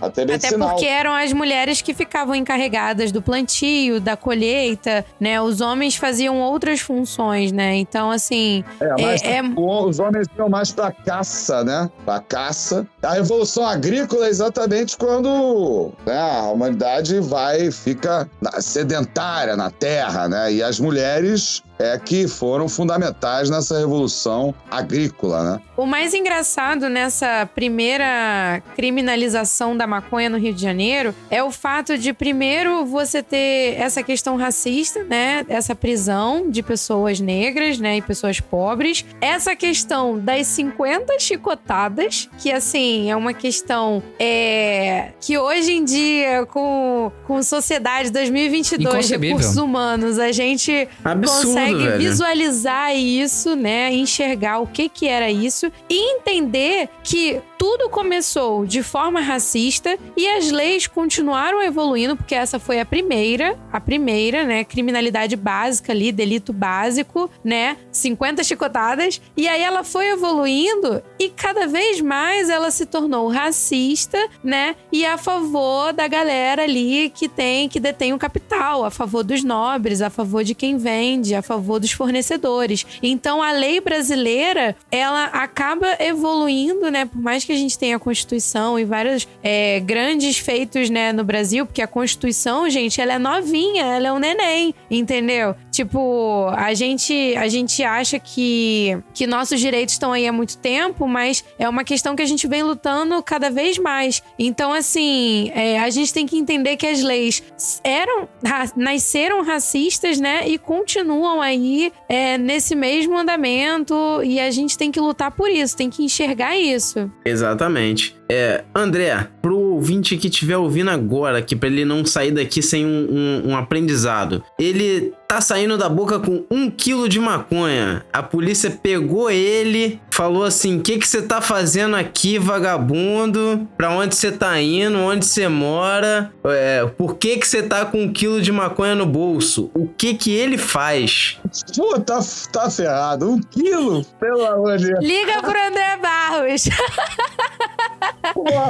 Até. Até porque eram as mulheres que ficavam encarregadas do plantio, da colheita, né? Os homens faziam outras funções, né? Então, assim. É, mas é- é- os homens iam mais pra caça, né? Pra caça. A revolução agrícola é exatamente quando né, a humanidade vai, fica sedentária na terra, né? E as mulheres é que foram fundamentais nessa revolução agrícola, né? O mais engraçado nessa primeira criminalização da maconha no Rio de Janeiro é o fato de, primeiro, você ter essa questão racista, né? Essa prisão de pessoas negras, né? E pessoas pobres. Essa questão das 50 chicotadas, que, assim, é uma questão é, que hoje em dia, com, com sociedade 2022, Inconcebível. recursos humanos, a gente Absurdo, consegue velho. visualizar isso, né? Enxergar o que que era isso e entender que tudo começou de forma racista e as leis continuaram evoluindo, porque essa foi a primeira, a primeira, né? Criminalidade básica ali, delito básico, né? 50 chicotadas. E aí ela foi evoluindo e cada vez mais ela se tornou racista, né? E a favor da galera ali que tem, que detém o capital, a favor dos nobres, a favor de quem vende, a favor dos fornecedores. Então a lei brasileira, ela acaba evoluindo, né? Por mais que a gente tenha a Constituição e vários é, grandes feitos, né, no Brasil, porque a Constituição, gente, ela é novinha, ela é um neném, entendeu? Tipo, a gente, a gente acha que, que nossos direitos estão aí há muito tempo, mas é uma questão que a gente vem lutando cada vez mais. Então, assim, é, a gente tem que entender que as leis eram, ra- nasceram racistas, né? E continuam aí é, nesse mesmo andamento. E a gente tem que lutar por isso, tem que enxergar isso. Exatamente. É, André, pro ouvinte que estiver ouvindo agora, que pra ele não sair daqui sem um, um- um aprendizado, ele tá saindo da boca com um quilo de maconha. A polícia pegou ele, falou assim: "O que que você tá fazendo aqui, vagabundo? Pra onde você tá indo? Onde você mora? É, por que que você tá com um quilo de maconha no bolso? O que que ele faz?" Pô, tá, tá ferrado. Um quilo? Pelo amor de Deus. Liga pro André Barros.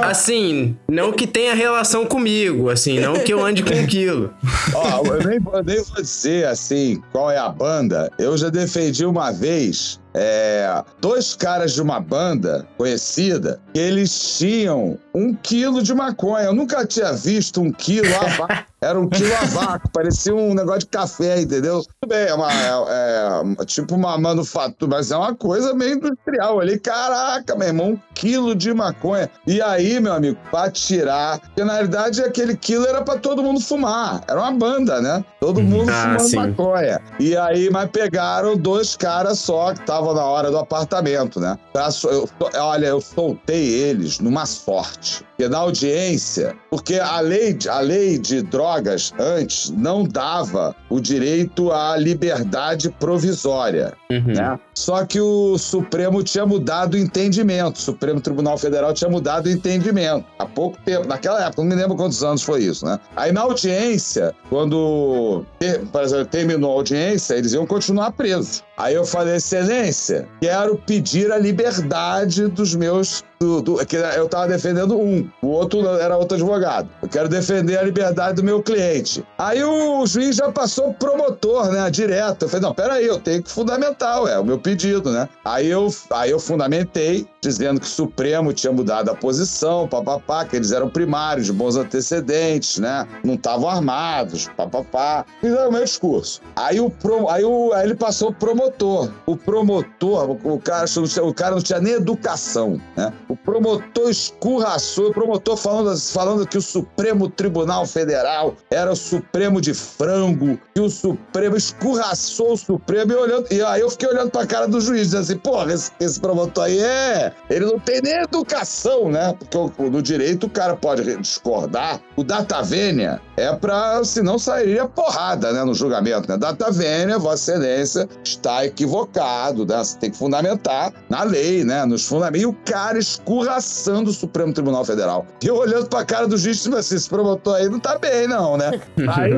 Assim, não que tenha relação comigo, assim, não que eu ande com um quilo. Ó, eu nem, eu nem vou dizer assim qual é a banda. Eu já defendi uma vez é, dois caras de uma banda conhecida que eles tinham um quilo de maconha. Eu nunca tinha visto um quilo a vácuo. Era um quilo a vácuo, parecia um negócio de café, entendeu? Tudo bem, é, uma, é- é tipo uma manufatura, mas é uma coisa meio industrial ali. Caraca, meu irmão, um quilo de maconha. E aí, meu amigo, pra tirar. Porque na realidade aquele quilo era pra todo mundo fumar. Era uma banda, né? Todo mundo Ah, fumando sim. maconha. E aí, mas pegaram dois caras só que estavam na hora do apartamento, né? Eu- olha, eu soltei eles numa sorte. Porque na audiência, porque a lei, de- a lei de drogas antes não dava o direito à liberdade provisória Uhum. né? Só que o Supremo tinha mudado o entendimento. O Supremo Tribunal Federal tinha mudado o entendimento. Há pouco tempo, naquela época, não me lembro quantos anos foi isso, né? Aí na audiência, quando, por exemplo, terminou a audiência, eles iam continuar presos. Aí eu falei, excelência, quero pedir a liberdade dos meus... Do, do- eu tava defendendo um, o outro era outro advogado. Eu quero defender a liberdade do meu cliente. Aí o juiz já passou promotor, né? Direto. Eu falei, não, peraí, eu tenho que fundamentar, é o meu pedido, né? Aí eu, aí eu fundamentei, dizendo que o Supremo tinha mudado a posição, papapá, que eles eram primários, bons antecedentes, né? Não estavam armados, papapá. Fizeram o meu discurso. Aí, o, pro, aí, o, aí ele passou promotor. O promotor, o cara, o cara não tinha nem educação, né? O promotor escurraçou, o promotor falando, falando que o Supremo Tribunal Federal era o Supremo de frango, que o Supremo escurraçou o Supremo e olhando. E aí eu fiquei olhando pra cara do juiz, dizendo assim, porra, esse, esse promotor aí é. Ele não tem nem educação, né? Porque no direito o cara pode discordar. O data vênia é pra, senão sairia porrada, né, no julgamento, né? Data vênia, Vossa Excelência está equivocado, né? Você tem que fundamentar na lei, né? Nos fundamentos. E o cara escurraçando o Supremo Tribunal Federal. E eu olhando pra cara do juiz, tipo esse promotor aí não tá bem, não, né? Aí,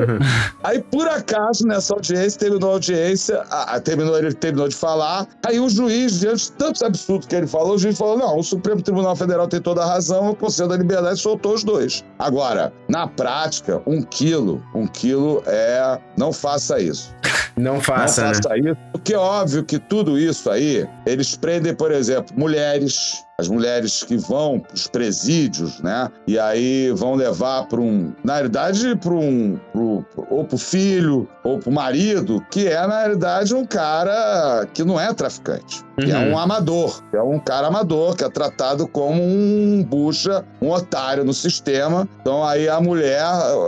aí por acaso, nessa audiência, terminou a audiência, a, a, terminou, ele terminou de falar, aí o juiz, diante de tantos absurdos que ele falou, o juiz falou, não, o Supremo Tribunal Federal tem toda a razão, o Conselho da Liberdade soltou os dois. Agora, na prática, um quilo, um quilo é... Não faça isso. Não faça, Não faça né? isso, porque é óbvio que tudo isso aí, eles prendem, por exemplo, mulheres, as mulheres que vão para os presídios, né? E aí vão levar para um, na realidade, para um, pro, ou para o filho, ou para o marido, que é, na realidade, um cara que não é traficante, que é Uhum. um amador, que é um cara amador, que é tratado como um bucha, um otário no sistema. Então aí a mulher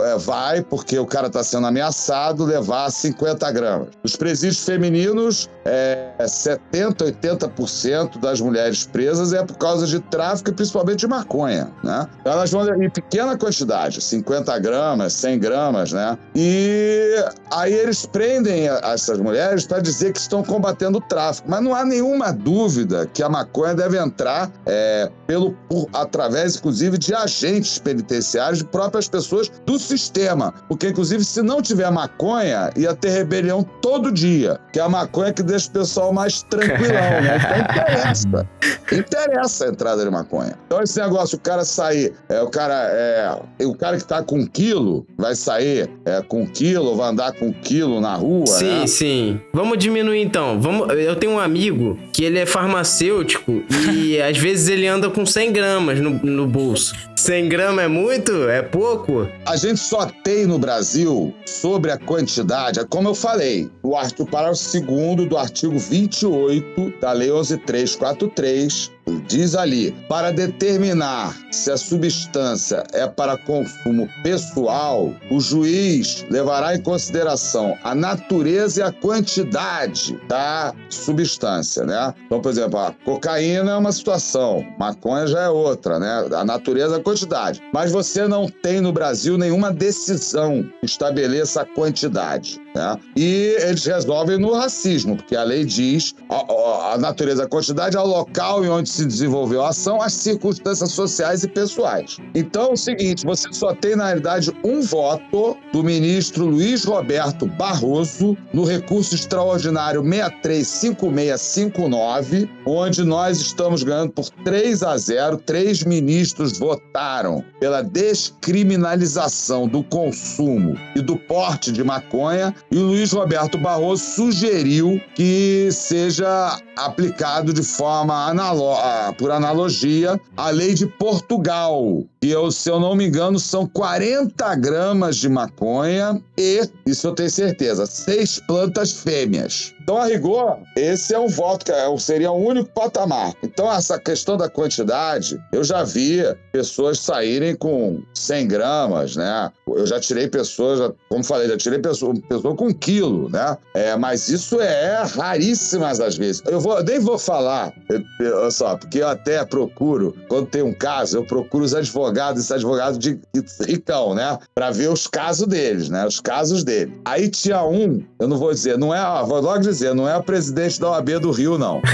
é, vai, porque o cara está sendo ameaçado, levar 50 gramas. Os presídios femininos, é, 70, 80% das mulheres presas é por causa de tráfico e principalmente de maconha, né? Elas vão em pequena quantidade, 50 gramas, 100 gramas, né? E aí eles prendem essas mulheres para dizer que estão combatendo o tráfico, mas não há nenhuma dúvida que a maconha deve entrar é, pelo, por- através, inclusive, de agentes penitenciários, de próprias pessoas do sistema. Porque, inclusive, se não tiver maconha, ia ter rebelião todo dia. Que é a maconha que deixa o pessoal mais tranquilão, né? Então interessa. Interessa a entrada de maconha. Então, esse negócio, o cara sair, é, o cara é, o cara que tá com um quilo vai sair é, com um quilo, vai andar com um quilo na rua, Sim, né? sim. Vamos diminuir então. Vamos... Eu tenho um amigo que ele é farmacêutico e às vezes ele anda com 100 gramas no, no bolso. 100 gramas é muito? É pouco? A gente só tem no Brasil sobre a quantidade, é como eu falei, o artigo parágrafo 2 do artigo 28 da Lei 11343 diz ali, para determinar se a substância é para consumo pessoal, o juiz levará em consideração a natureza e a quantidade da substância, né? Então, por exemplo, a cocaína é uma situação, maconha já é outra, né? A natureza a quantidade. Mas você não tem no Brasil nenhuma decisão que estabeleça a quantidade. Né? E eles resolvem no racismo, porque a lei diz a, a- natureza, a quantidade, ao local em onde se desenvolveu a ação, as circunstâncias sociais e pessoais. Então é o seguinte: você só tem, na realidade, um voto do ministro Luiz Roberto Barroso no recurso extraordinário 635659, onde nós estamos ganhando por 3 a 0. Três ministros votaram pela descriminalização do consumo e do porte de maconha, e o Luiz Roberto Barroso sugeriu que seja aplicado de forma analo- por analogia a lei de Portugal, que eu, se eu não me engano são 40 gramas de maconha e, isso eu tenho certeza, seis plantas fêmeas. Então, a rigor, esse é um voto que é- seria o único patamar. Então, essa questão da quantidade, eu já vi pessoas saírem com 100 gramas, né? Eu já tirei pessoas, como falei, já tirei pessoa, pessoa com um quilo, né? É, mas isso é raríssimas às vezes. Eu, vou, nem vou falar, eu- eu- só, porque eu até procuro, quando tem um caso, eu procuro os advogados, esses advogados de de ricão, né? Pra ver os casos deles, né? Os casos dele. Aí tinha um, eu não vou dizer, não é, ó, vou logo dizer, não é o presidente da OAB do Rio, não.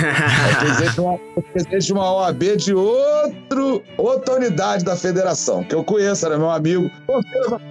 É o presidente de uma, o presidente de uma OAB de outro, outra unidade da federação, que eu conheço, era meu amigo.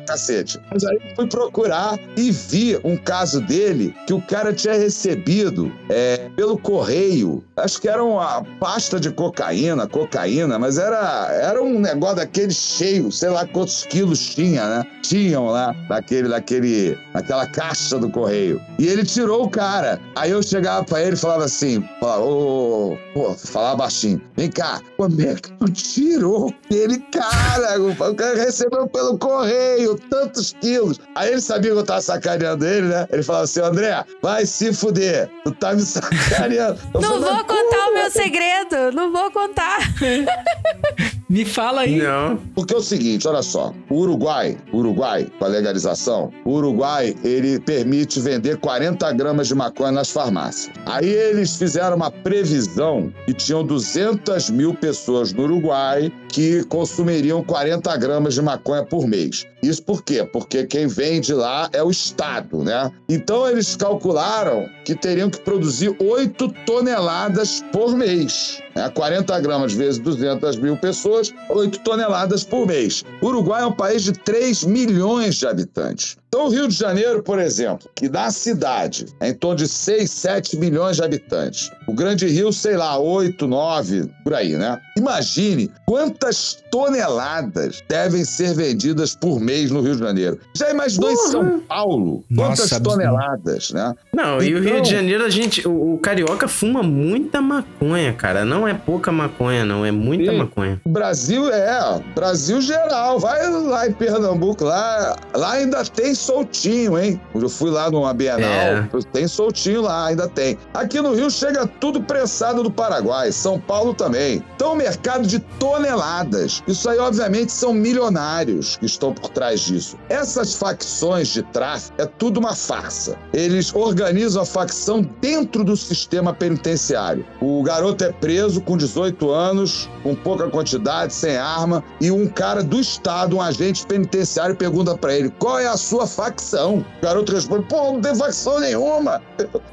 Cacete. Mas aí eu fui procurar e vi um caso dele que o cara tinha recebido é, pelo correio. Acho que era uma pasta de cocaína, cocaína, mas era, era um negócio daquele daquele cheio, sei lá quantos quilos tinha, né? Tinham lá naquele, naquele, naquela caixa do correio. E ele tirou o cara. Aí eu chegava pra ele e falava assim, falava, ô, pô, falava baixinho, vem cá, como é que tu tirou aquele cara? O cara recebeu pelo correio tantos quilos. Aí ele sabia que eu tava sacaneando ele, né? Ele falava assim, André, vai se fuder, tu tá me sacaneando. Eu Não vou "Mas contar o meu é?" segredo, não vou contar. Me fala aí. Não. Porque é o seguinte, olha só, o Uruguai, Uruguai, com a legalização, o Uruguai, ele permite vender 40 gramas de maconha nas farmácias. Aí eles fizeram uma previsão que tinham 200 mil pessoas no Uruguai que consumiriam 40 gramas de maconha por mês. Isso por quê? Porque quem vende lá é o Estado, né? Então eles calcularam que teriam que produzir 8 toneladas por mês. Né? 40 gramas vezes 200 mil pessoas, 8 toneladas por mês. O Uruguai é um país de 3 milhões de habitantes. Então, o Rio de Janeiro, por exemplo, que na cidade é em torno de 6, 7 milhões de habitantes. O Grande Rio, sei lá, 8, 9, por aí, né? Imagine quantas toneladas devem ser vendidas por mês no Rio de Janeiro. Já imaginou em São Paulo? Quantas Nossa, toneladas, né? Não, e o Rio Então- de Janeiro, a gente. O, o carioca fuma muita maconha, cara. Não é pouca maconha, não. É muita Sim. maconha. Brasil é, Brasil geral. Vai lá em Pernambuco, lá, lá ainda tem soltinho, hein? Eu fui lá numa Bienal, É. tem soltinho lá, ainda tem. Aqui no Rio chega tudo pressado do Paraguai, São Paulo também. Então, mercado de toneladas. Isso aí, obviamente, são milionários que estão por trás disso. Essas facções de tráfico é tudo uma farsa. Eles organizam a facção dentro do sistema penitenciário. O garoto é preso com 18 anos, com pouca quantidade, sem arma, e um cara do Estado, um agente penitenciário, pergunta pra ele: qual é a sua facção? O garoto responde: pô, não tem facção nenhuma.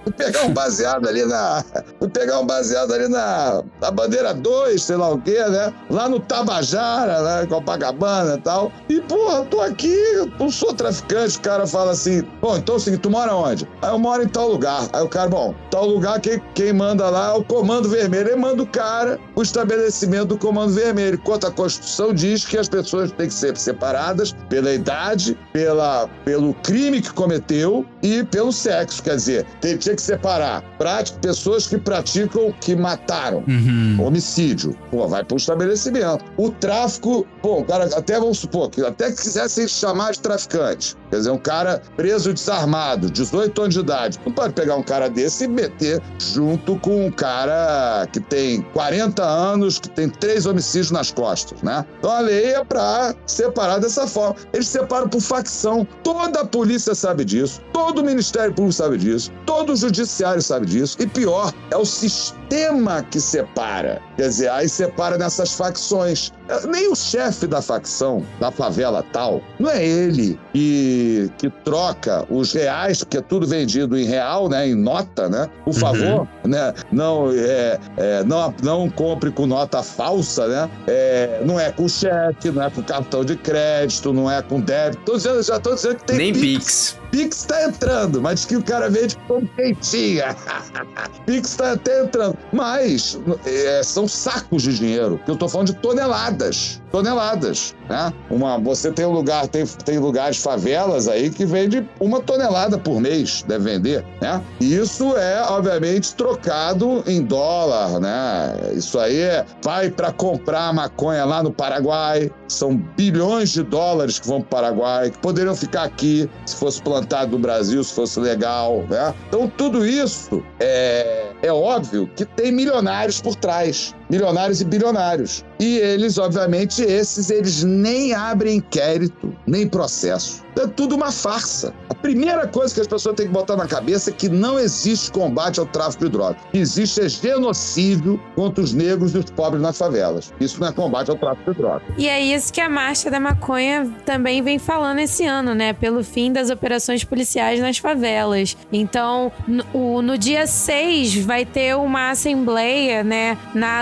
Fui pegar um baseado ali na. Fui pegar um baseado ali na, na bandeira 2, sei lá o quê, né? Lá no Tabajara, né? Copacabana e tal. E, porra, tô aqui, não sou traficante. O cara fala assim: bom, então é o seguinte, tu mora onde? Aí eu moro em tal lugar. Aí o cara, bom, tal lugar, quem, quem manda lá é o Comando Vermelho. Ele manda o cara, o estabelecimento do Comando Vermelho. Enquanto a Constituição diz que as pessoas têm que ser separadas pela idade, pela, pelo crime que cometeu e pelo sexo. Quer dizer, tem- tinha que separar prática, pessoas que praticam, que mataram. Uhum. Homicídio. Pô, vai pro estabelecimento. O tráfico, bom, cara, até vamos supor que até que quisessem chamar de traficante. Quer dizer, um cara preso desarmado, 18 anos de idade. Não pode pegar um cara desse e meter junto com um cara que tem 40 anos, que tem três homicídios nas costas, né? Então a lei é pra separar dessa forma. Eles separam por facção. Toda a polícia sabe disso. Todo o Ministério Público sabe disso. Todo o Judiciário sabe disso. E pior, é o sistema que separa. Quer dizer, aí separa nessas facções. É, Nem o chefe da facção, da favela tal, não é ele que, que troca os reais, porque é tudo vendido em real, né? Em nota, né? Por favor, né? Não, é, é, não, não compre com nota falsa, né? É, não é com cheque, não é com cartão de crédito, não é com débito. Tô dizendo, já estou dizendo Nem Pix. Pix tá entrando, mas que o cara vende com quentinha. Pix tá até entrando. Mas é, são sacos de dinheiro, eu tô falando de toneladas. Toneladas, né? Uma, você tem um lugar, tem, tem lugares, favelas aí, que vende uma tonelada por mês, deve vender, né? E isso é, obviamente, trocado em dólar, né? Isso aí é, vai para comprar maconha lá no Paraguai, são bilhões de dólares que vão para o Paraguai, que poderiam ficar aqui se fosse plantado no Brasil, se fosse legal, né? Então, tudo isso é, é óbvio que tem milionários por trás. Milionários e bilionários. E eles, obviamente, esses, eles nem abrem inquérito, nem processo. É tudo uma farsa. A primeira coisa que as pessoas têm que botar na cabeça é que não existe combate ao tráfico de drogas. Existe é genocídio contra os negros e os pobres nas favelas. Isso não é combate ao tráfico de drogas. E é isso que a Marcha da Maconha também vem falando esse ano, né? Pelo fim das operações policiais nas favelas. Então, no, no dia 6 vai ter uma assembleia, né, na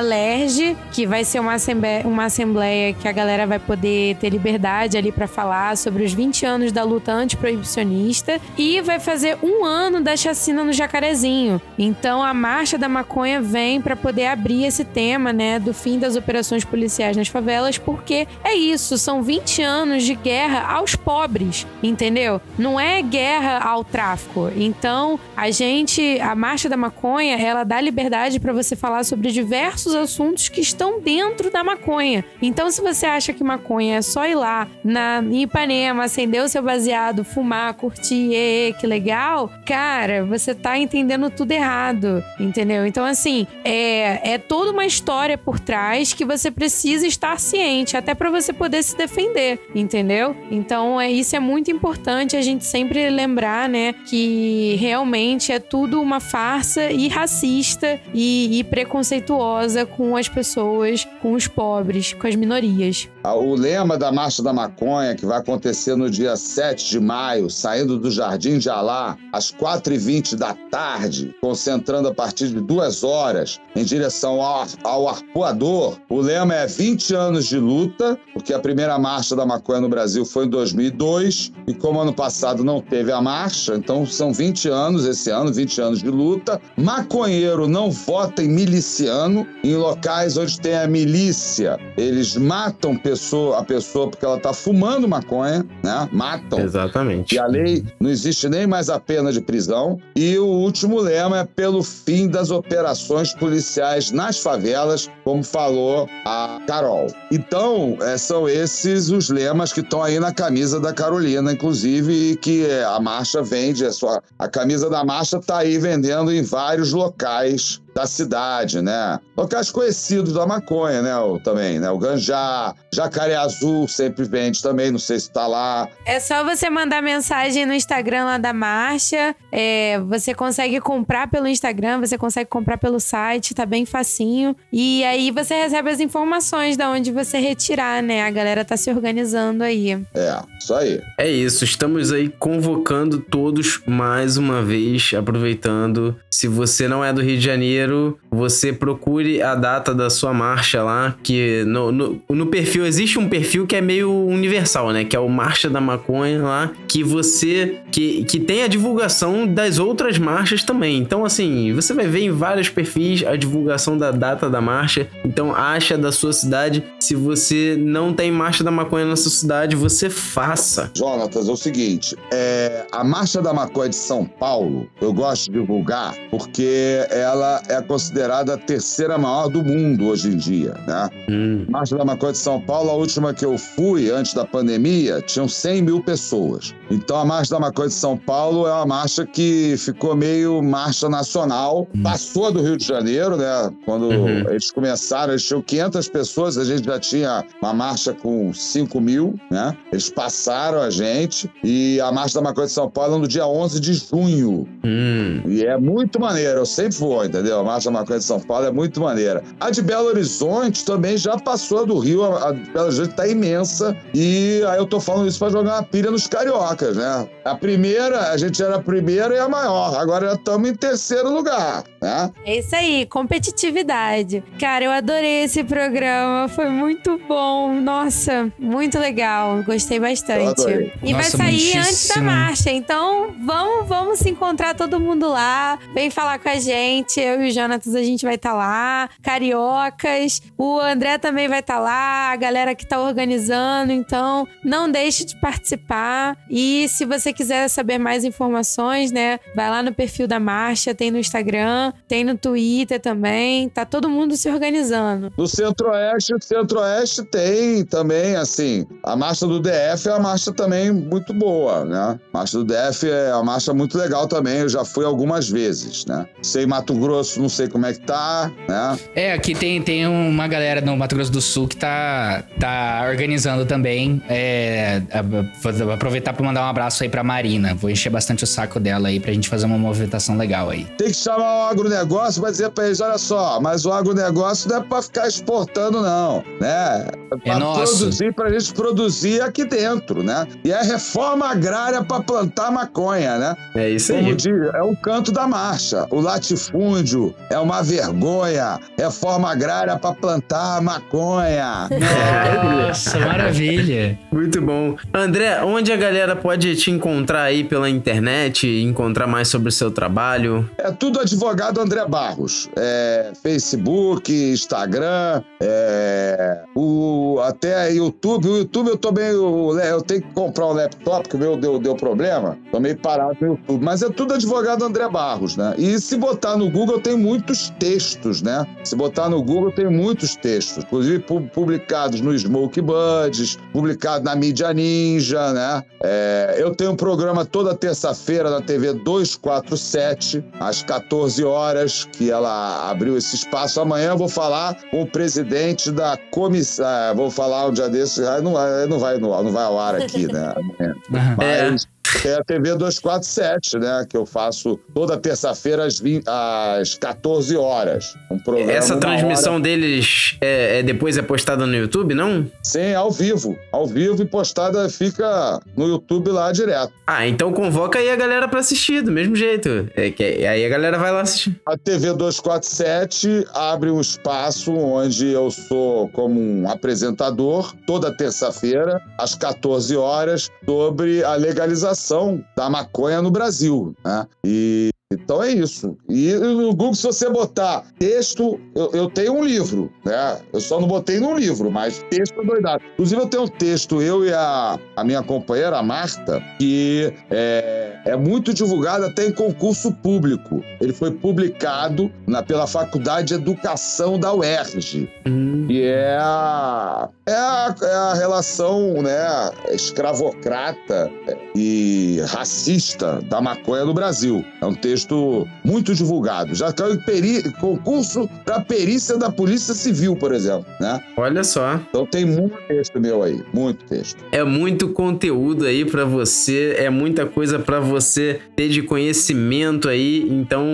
Que vai ser uma assembleia, uma assembleia que a galera vai poder ter liberdade ali pra falar sobre os 20 anos anos da luta antiproibicionista e vai fazer um ano da chacina no Jacarezinho. Então a Marcha da Maconha vem para poder abrir esse tema, né, do fim das operações policiais nas favelas, porque é isso, são 20 anos de guerra aos pobres, entendeu? Não é guerra ao tráfico. Então, a gente, a Marcha da Maconha, ela dá liberdade para você falar sobre diversos assuntos que estão dentro da maconha. Então, se você acha que maconha é só ir lá na em Ipanema, acender o seu baseado, fumar, curtir, e, que legal, cara, você tá entendendo tudo errado, entendeu? Então, assim, é, é toda uma história por trás que você precisa estar ciente, até para você poder se defender, entendeu? Então, é, isso é muito importante a gente sempre lembrar, né, que realmente é tudo uma farsa e racista e, e preconceituosa com as pessoas, com os pobres, com as minorias. O lema da Marcha da Maconha, que vai acontecer no dia 7 de maio, saindo do Jardim de Alá, às 4h20 da tarde, concentrando a partir de duas horas em direção ao, ao arpoador. O lema é 20 anos de luta, porque a primeira Marcha da Maconha no Brasil foi em 2002, e como ano passado não teve a marcha, então são 20 anos esse ano, 20 anos de luta. Maconheiro não vota em miliciano, em locais onde tem a milícia, eles matam pessoa, a pessoa porque ela está fumando maconha, né? Matam. Exatamente. E a lei não existe nem mais a pena de prisão. E o último lema é pelo fim das operações policiais nas favelas, como falou a Carol. Então, é, são esses os lemas que estão aí na camisa da Carolina, inclusive, e que é, a marcha vende. A, sua, a camisa da marcha está aí vendendo em vários locais da cidade, né? Locais conhecidos da maconha, né? O, também, né? O Ganjá, Jacaré Azul sempre vende também, não sei se tá lá. É só você mandar mensagem no Instagram lá da marcha. É, você consegue comprar pelo Instagram, você consegue comprar pelo site, tá bem facinho. E aí você recebe as informações da onde você retirar, né? A galera tá se organizando aí. É, isso aí. É isso, estamos aí convocando todos mais uma vez, aproveitando. Se você não é do Rio de Janeiro, você procure a data da sua marcha lá, que no, no, no, perfil, existe um perfil que é meio universal, né? Que é o Marcha da Maconha lá, que você, que, que tem a divulgação das outras marchas também. Então, assim, você vai ver em vários perfis a divulgação da data da marcha. Então, acha da sua cidade. Se você não tem Marcha da Maconha na sua cidade, você faça. Jonatas, é o seguinte, é, a Marcha da Maconha de São Paulo, eu gosto de divulgar porque ela é considerada a terceira maior do mundo hoje em dia, né? Hum. Marcha da Maconha de São Paulo, a última que eu fui antes da pandemia, tinham 100 mil pessoas. Então a Marcha da Maconha de São Paulo é uma marcha que ficou meio marcha nacional, hum. passou do Rio de Janeiro, né? Quando uhum. eles começaram, eles tinham 500 pessoas, a gente já tinha uma marcha com 5 mil, né? Eles passaram a gente e a Marcha da Maconha de São Paulo é no dia 11 de junho. Hum. E é muito maneiro, eu sempre vou, entendeu? A Marcha Maconha de São Paulo é muito maneira. A de Belo Horizonte também já passou do Rio, a Belo Horizonte tá imensa. E aí eu tô falando isso pra jogar uma pilha nos cariocas, né? A primeira, a gente era a primeira e a maior. Agora já estamos em terceiro lugar, né? É isso aí, competitividade. Cara, eu adorei esse programa, foi muito bom. Nossa, muito legal. Gostei bastante. E Nossa, vai sair muitíssimo. antes da marcha. Então, vamos, vamos se encontrar todo mundo lá. Vem falar com a gente. Eu e o Jonatas, a gente vai estar tá lá. Cariocas. O André também vai estar tá lá. A galera que está organizando. Então, não deixe de participar. E se você quiser saber mais informações, né? Vai lá no perfil da marcha. Tem no Instagram, tem no Twitter também. Tá todo mundo se organizando. No Centro-Oeste, Centro-Oeste tem também, assim, a marcha do DF é uma marcha também muito boa, né? A marcha do DF é uma marcha muito legal também. Eu já fui algumas vezes, né? Sei Mato Grosso, não sei como é que tá, né? É, aqui tem, tem uma galera no Mato Grosso do Sul que tá, tá organizando também. É, vou aproveitar para mandar um abraço aí pra Marina. Vou encher bastante o saco dela aí pra gente fazer uma movimentação legal aí. Tem que chamar o agronegócio pra dizer pra eles, olha só, mas o agronegócio não é pra ficar exportando não, né? É pra é nosso. produzir, pra gente produzir aqui dentro, né? E é reforma agrária pra plantar maconha, né? É isso aí. Como diz, é o canto da marcha. O latifúndio é uma vergonha. Reforma agrária para plantar maconha. Nossa, maravilha. Muito bom. André, onde a galera pode te encontrar aí pela internet, encontrar mais sobre o seu trabalho? É tudo advogado André Barros. É, Facebook, Instagram, é, o, até YouTube. O YouTube eu tô meio. Eu tenho que comprar um laptop, que o meu deu, deu problema. Tô meio parado no YouTube. Mas é tudo advogado André Barros, né? E se botar no Google, tem muitos textos, né? Se botar no Google, tem muitos textos. Inclusive pu- publicados no Smoke Buds, publicado na mídia Ninja, né? É, eu tenho um programa toda terça-feira na TV 247, às 14 horas, que ela abriu esse espaço. Amanhã eu vou falar com o presidente da comissão. ah, vou falar um dia desses. ah, Não, vai- não, vai, não vai ao ar aqui, né? Amanhã. Mas é a TV 247, né? Que eu faço toda terça-feira às, 20 às 14 horas. Um programa Essa transmissão hora. deles é, é depois é postada no YouTube, não? Sim, ao vivo. Ao vivo e postada fica no YouTube lá direto. Ah, então convoca aí a galera pra assistir, do mesmo jeito. É que aí a galera vai lá assistir. A TV 247 abre um espaço onde eu sou como um apresentador toda terça-feira, às 14 horas, sobre a legalização da maconha no Brasil. Né? E então é isso. E no Google, se você botar texto, eu, eu tenho um livro, né? Eu só não botei num livro, mas texto é doidado. Inclusive, eu tenho um texto, eu e a, a minha companheira, a Marta, que é, é muito divulgado até em concurso público. Ele foi publicado na, pela Faculdade de Educação da UERJ. E é a, é a, é a relação né, escravocrata e racista da maconha no Brasil. É um texto muito divulgado. Já caiu peri, concurso para perícia da Polícia Civil, por exemplo. Né? Olha só. Então tem muito texto meu aí, muito texto. É muito conteúdo aí pra você, é muita coisa pra você ter de conhecimento aí. Então,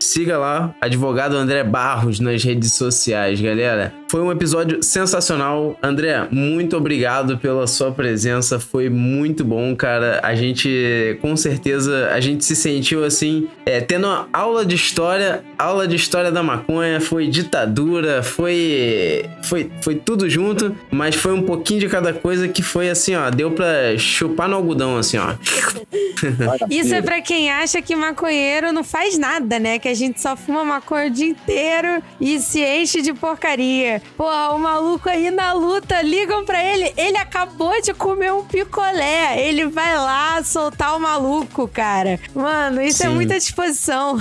siga lá, advogado André Barros nas redes sociais, galera. Foi um episódio sensacional. André, muito obrigado pela sua presença. Foi muito bom, cara. A gente, com certeza, a gente se sentiu assim, é, tendo uma aula de história, aula de história da maconha, foi ditadura, foi, foi, foi tudo junto, mas foi um pouquinho de cada coisa que foi assim, ó, deu pra chupar no algodão, assim, ó. Isso é pra quem acha que maconheiro não faz nada, né? Que a gente só fuma maconha o dia inteiro e se enche de porcaria. Porra, o maluco aí na luta, ligam pra ele. Ele acabou de comer um picolé. Ele vai lá soltar o maluco, cara. Mano, isso é Sim. muita disposição.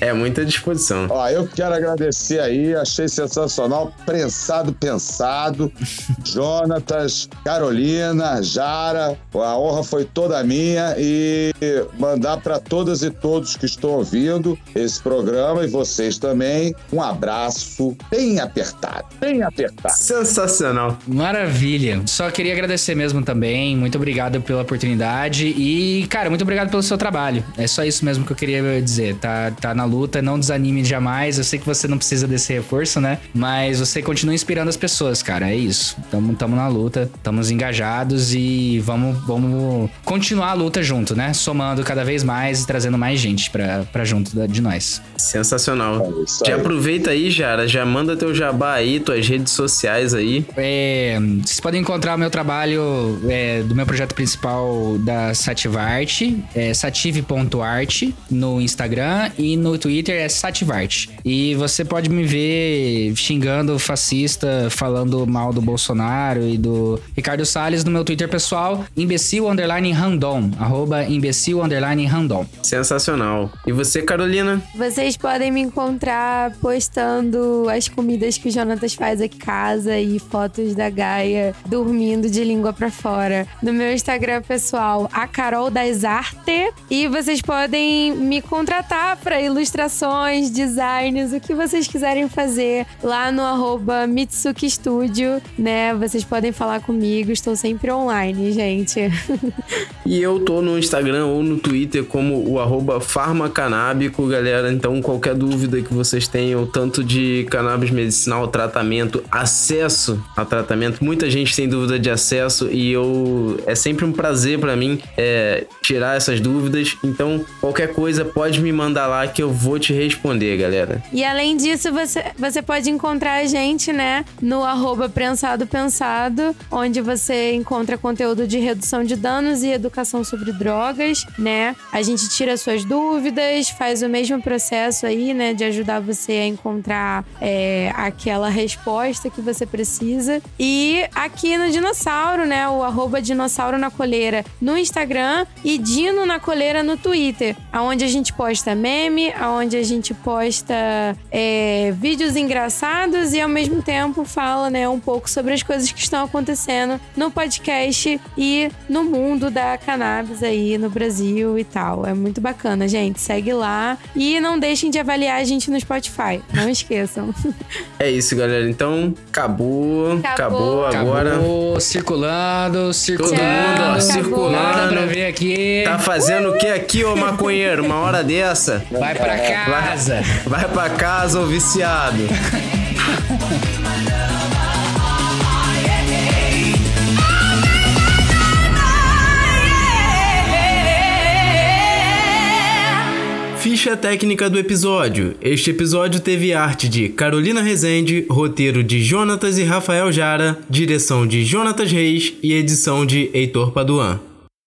É muita disposição. Ó, eu quero agradecer aí, achei sensacional, prensado, pensado. Jonatas, Carolina, Jara, a honra foi toda minha e mandar para todas e todos que estão ouvindo esse programa e vocês também um abraço bem apertado, bem apertado. Sensacional. Maravilha. Só queria agradecer mesmo também. Muito obrigado pela oportunidade. E, cara, muito obrigado pelo seu trabalho. É só isso mesmo que eu queria dizer. Tá, tá na luta, não desanime jamais. Eu sei que você não precisa desse reforço, né? Mas você continua inspirando as pessoas, cara. É isso. Tamo, tamo na luta, estamos engajados e vamos, vamos continuar a luta junto, né? Somando cada vez mais e trazendo mais gente pra, pra junto da- de nós. Sensacional. É Já aproveita aí, Jara, já manda teu jabá aí, tuas redes sociais aí. É, vocês podem encontrar o meu trabalho é, do meu projeto principal da Sativarte, é sative.art no Instagram e no Twitter é Sativarte. E você pode me ver xingando fascista, falando mal do Bolsonaro e do Ricardo Salles no meu Twitter pessoal, imbecil underline random, arroba imbecil underline random. Sensacional. E você, Carolina? Vocês podem me encontrar postando as comidas que o Jonatas faz aqui em casa e fotos da Gaia dormindo de língua pra fora no meu Instagram pessoal, a Carol das Arte. E vocês podem me contratar pra ilustrações, designs, o que vocês quiserem fazer lá no arroba Mitsuki Studio, né? Vocês podem falar comigo, estou sempre online, gente. e eu tô no Instagram ou no Twitter como o arroba farmacanábico, galera. Então, qualquer dúvida que vocês tenham, tanto de cannabis medicinal, tratamento, acesso a tratamento, muita gente tem dúvida de acesso e eu é sempre um prazer para mim é, tirar essas dúvidas. Então, qualquer coisa pode me mandar lá que eu vou te responder, galera. E além disso, você, você pode encontrar a gente, né, no arroba prensado pensado, onde você encontra conteúdo de redução de danos e educação sobre drogas, né? A gente tira suas dúvidas, faz o mesmo processo aí, né, de ajudar você a encontrar é, aquela resposta que você precisa. E aqui no Dinossauro, né, o arroba dinossauro na coleira no Instagram e Dino na coleira no Twitter, aonde a gente posta meme, aonde a gente posta é, vídeos engraçados e ao mesmo tempo fala, né, um pouco sobre as coisas que estão acontecendo no podcast e no mundo da cannabis aí no Brasil e tal. É muito bacana, gente. Segue lá e não deixem de avaliar a gente no Spotify. Não esqueçam. É isso, galera. Então, acabou. Acabou, acabou agora. Acabou, circulando, circulando. Todo mundo, ó, circulando. Pra ver aqui. Tá fazendo o que aqui, ô maconheiro? Uma hora dessa? Vai pra casa. Vai, vai pra casa, ô viciado. Ficha técnica do episódio. Este episódio teve arte de Carolina Rezende, roteiro de Jonatas e Rafael Jara, direção de Jonatas Reis e edição de Heitor Paduan.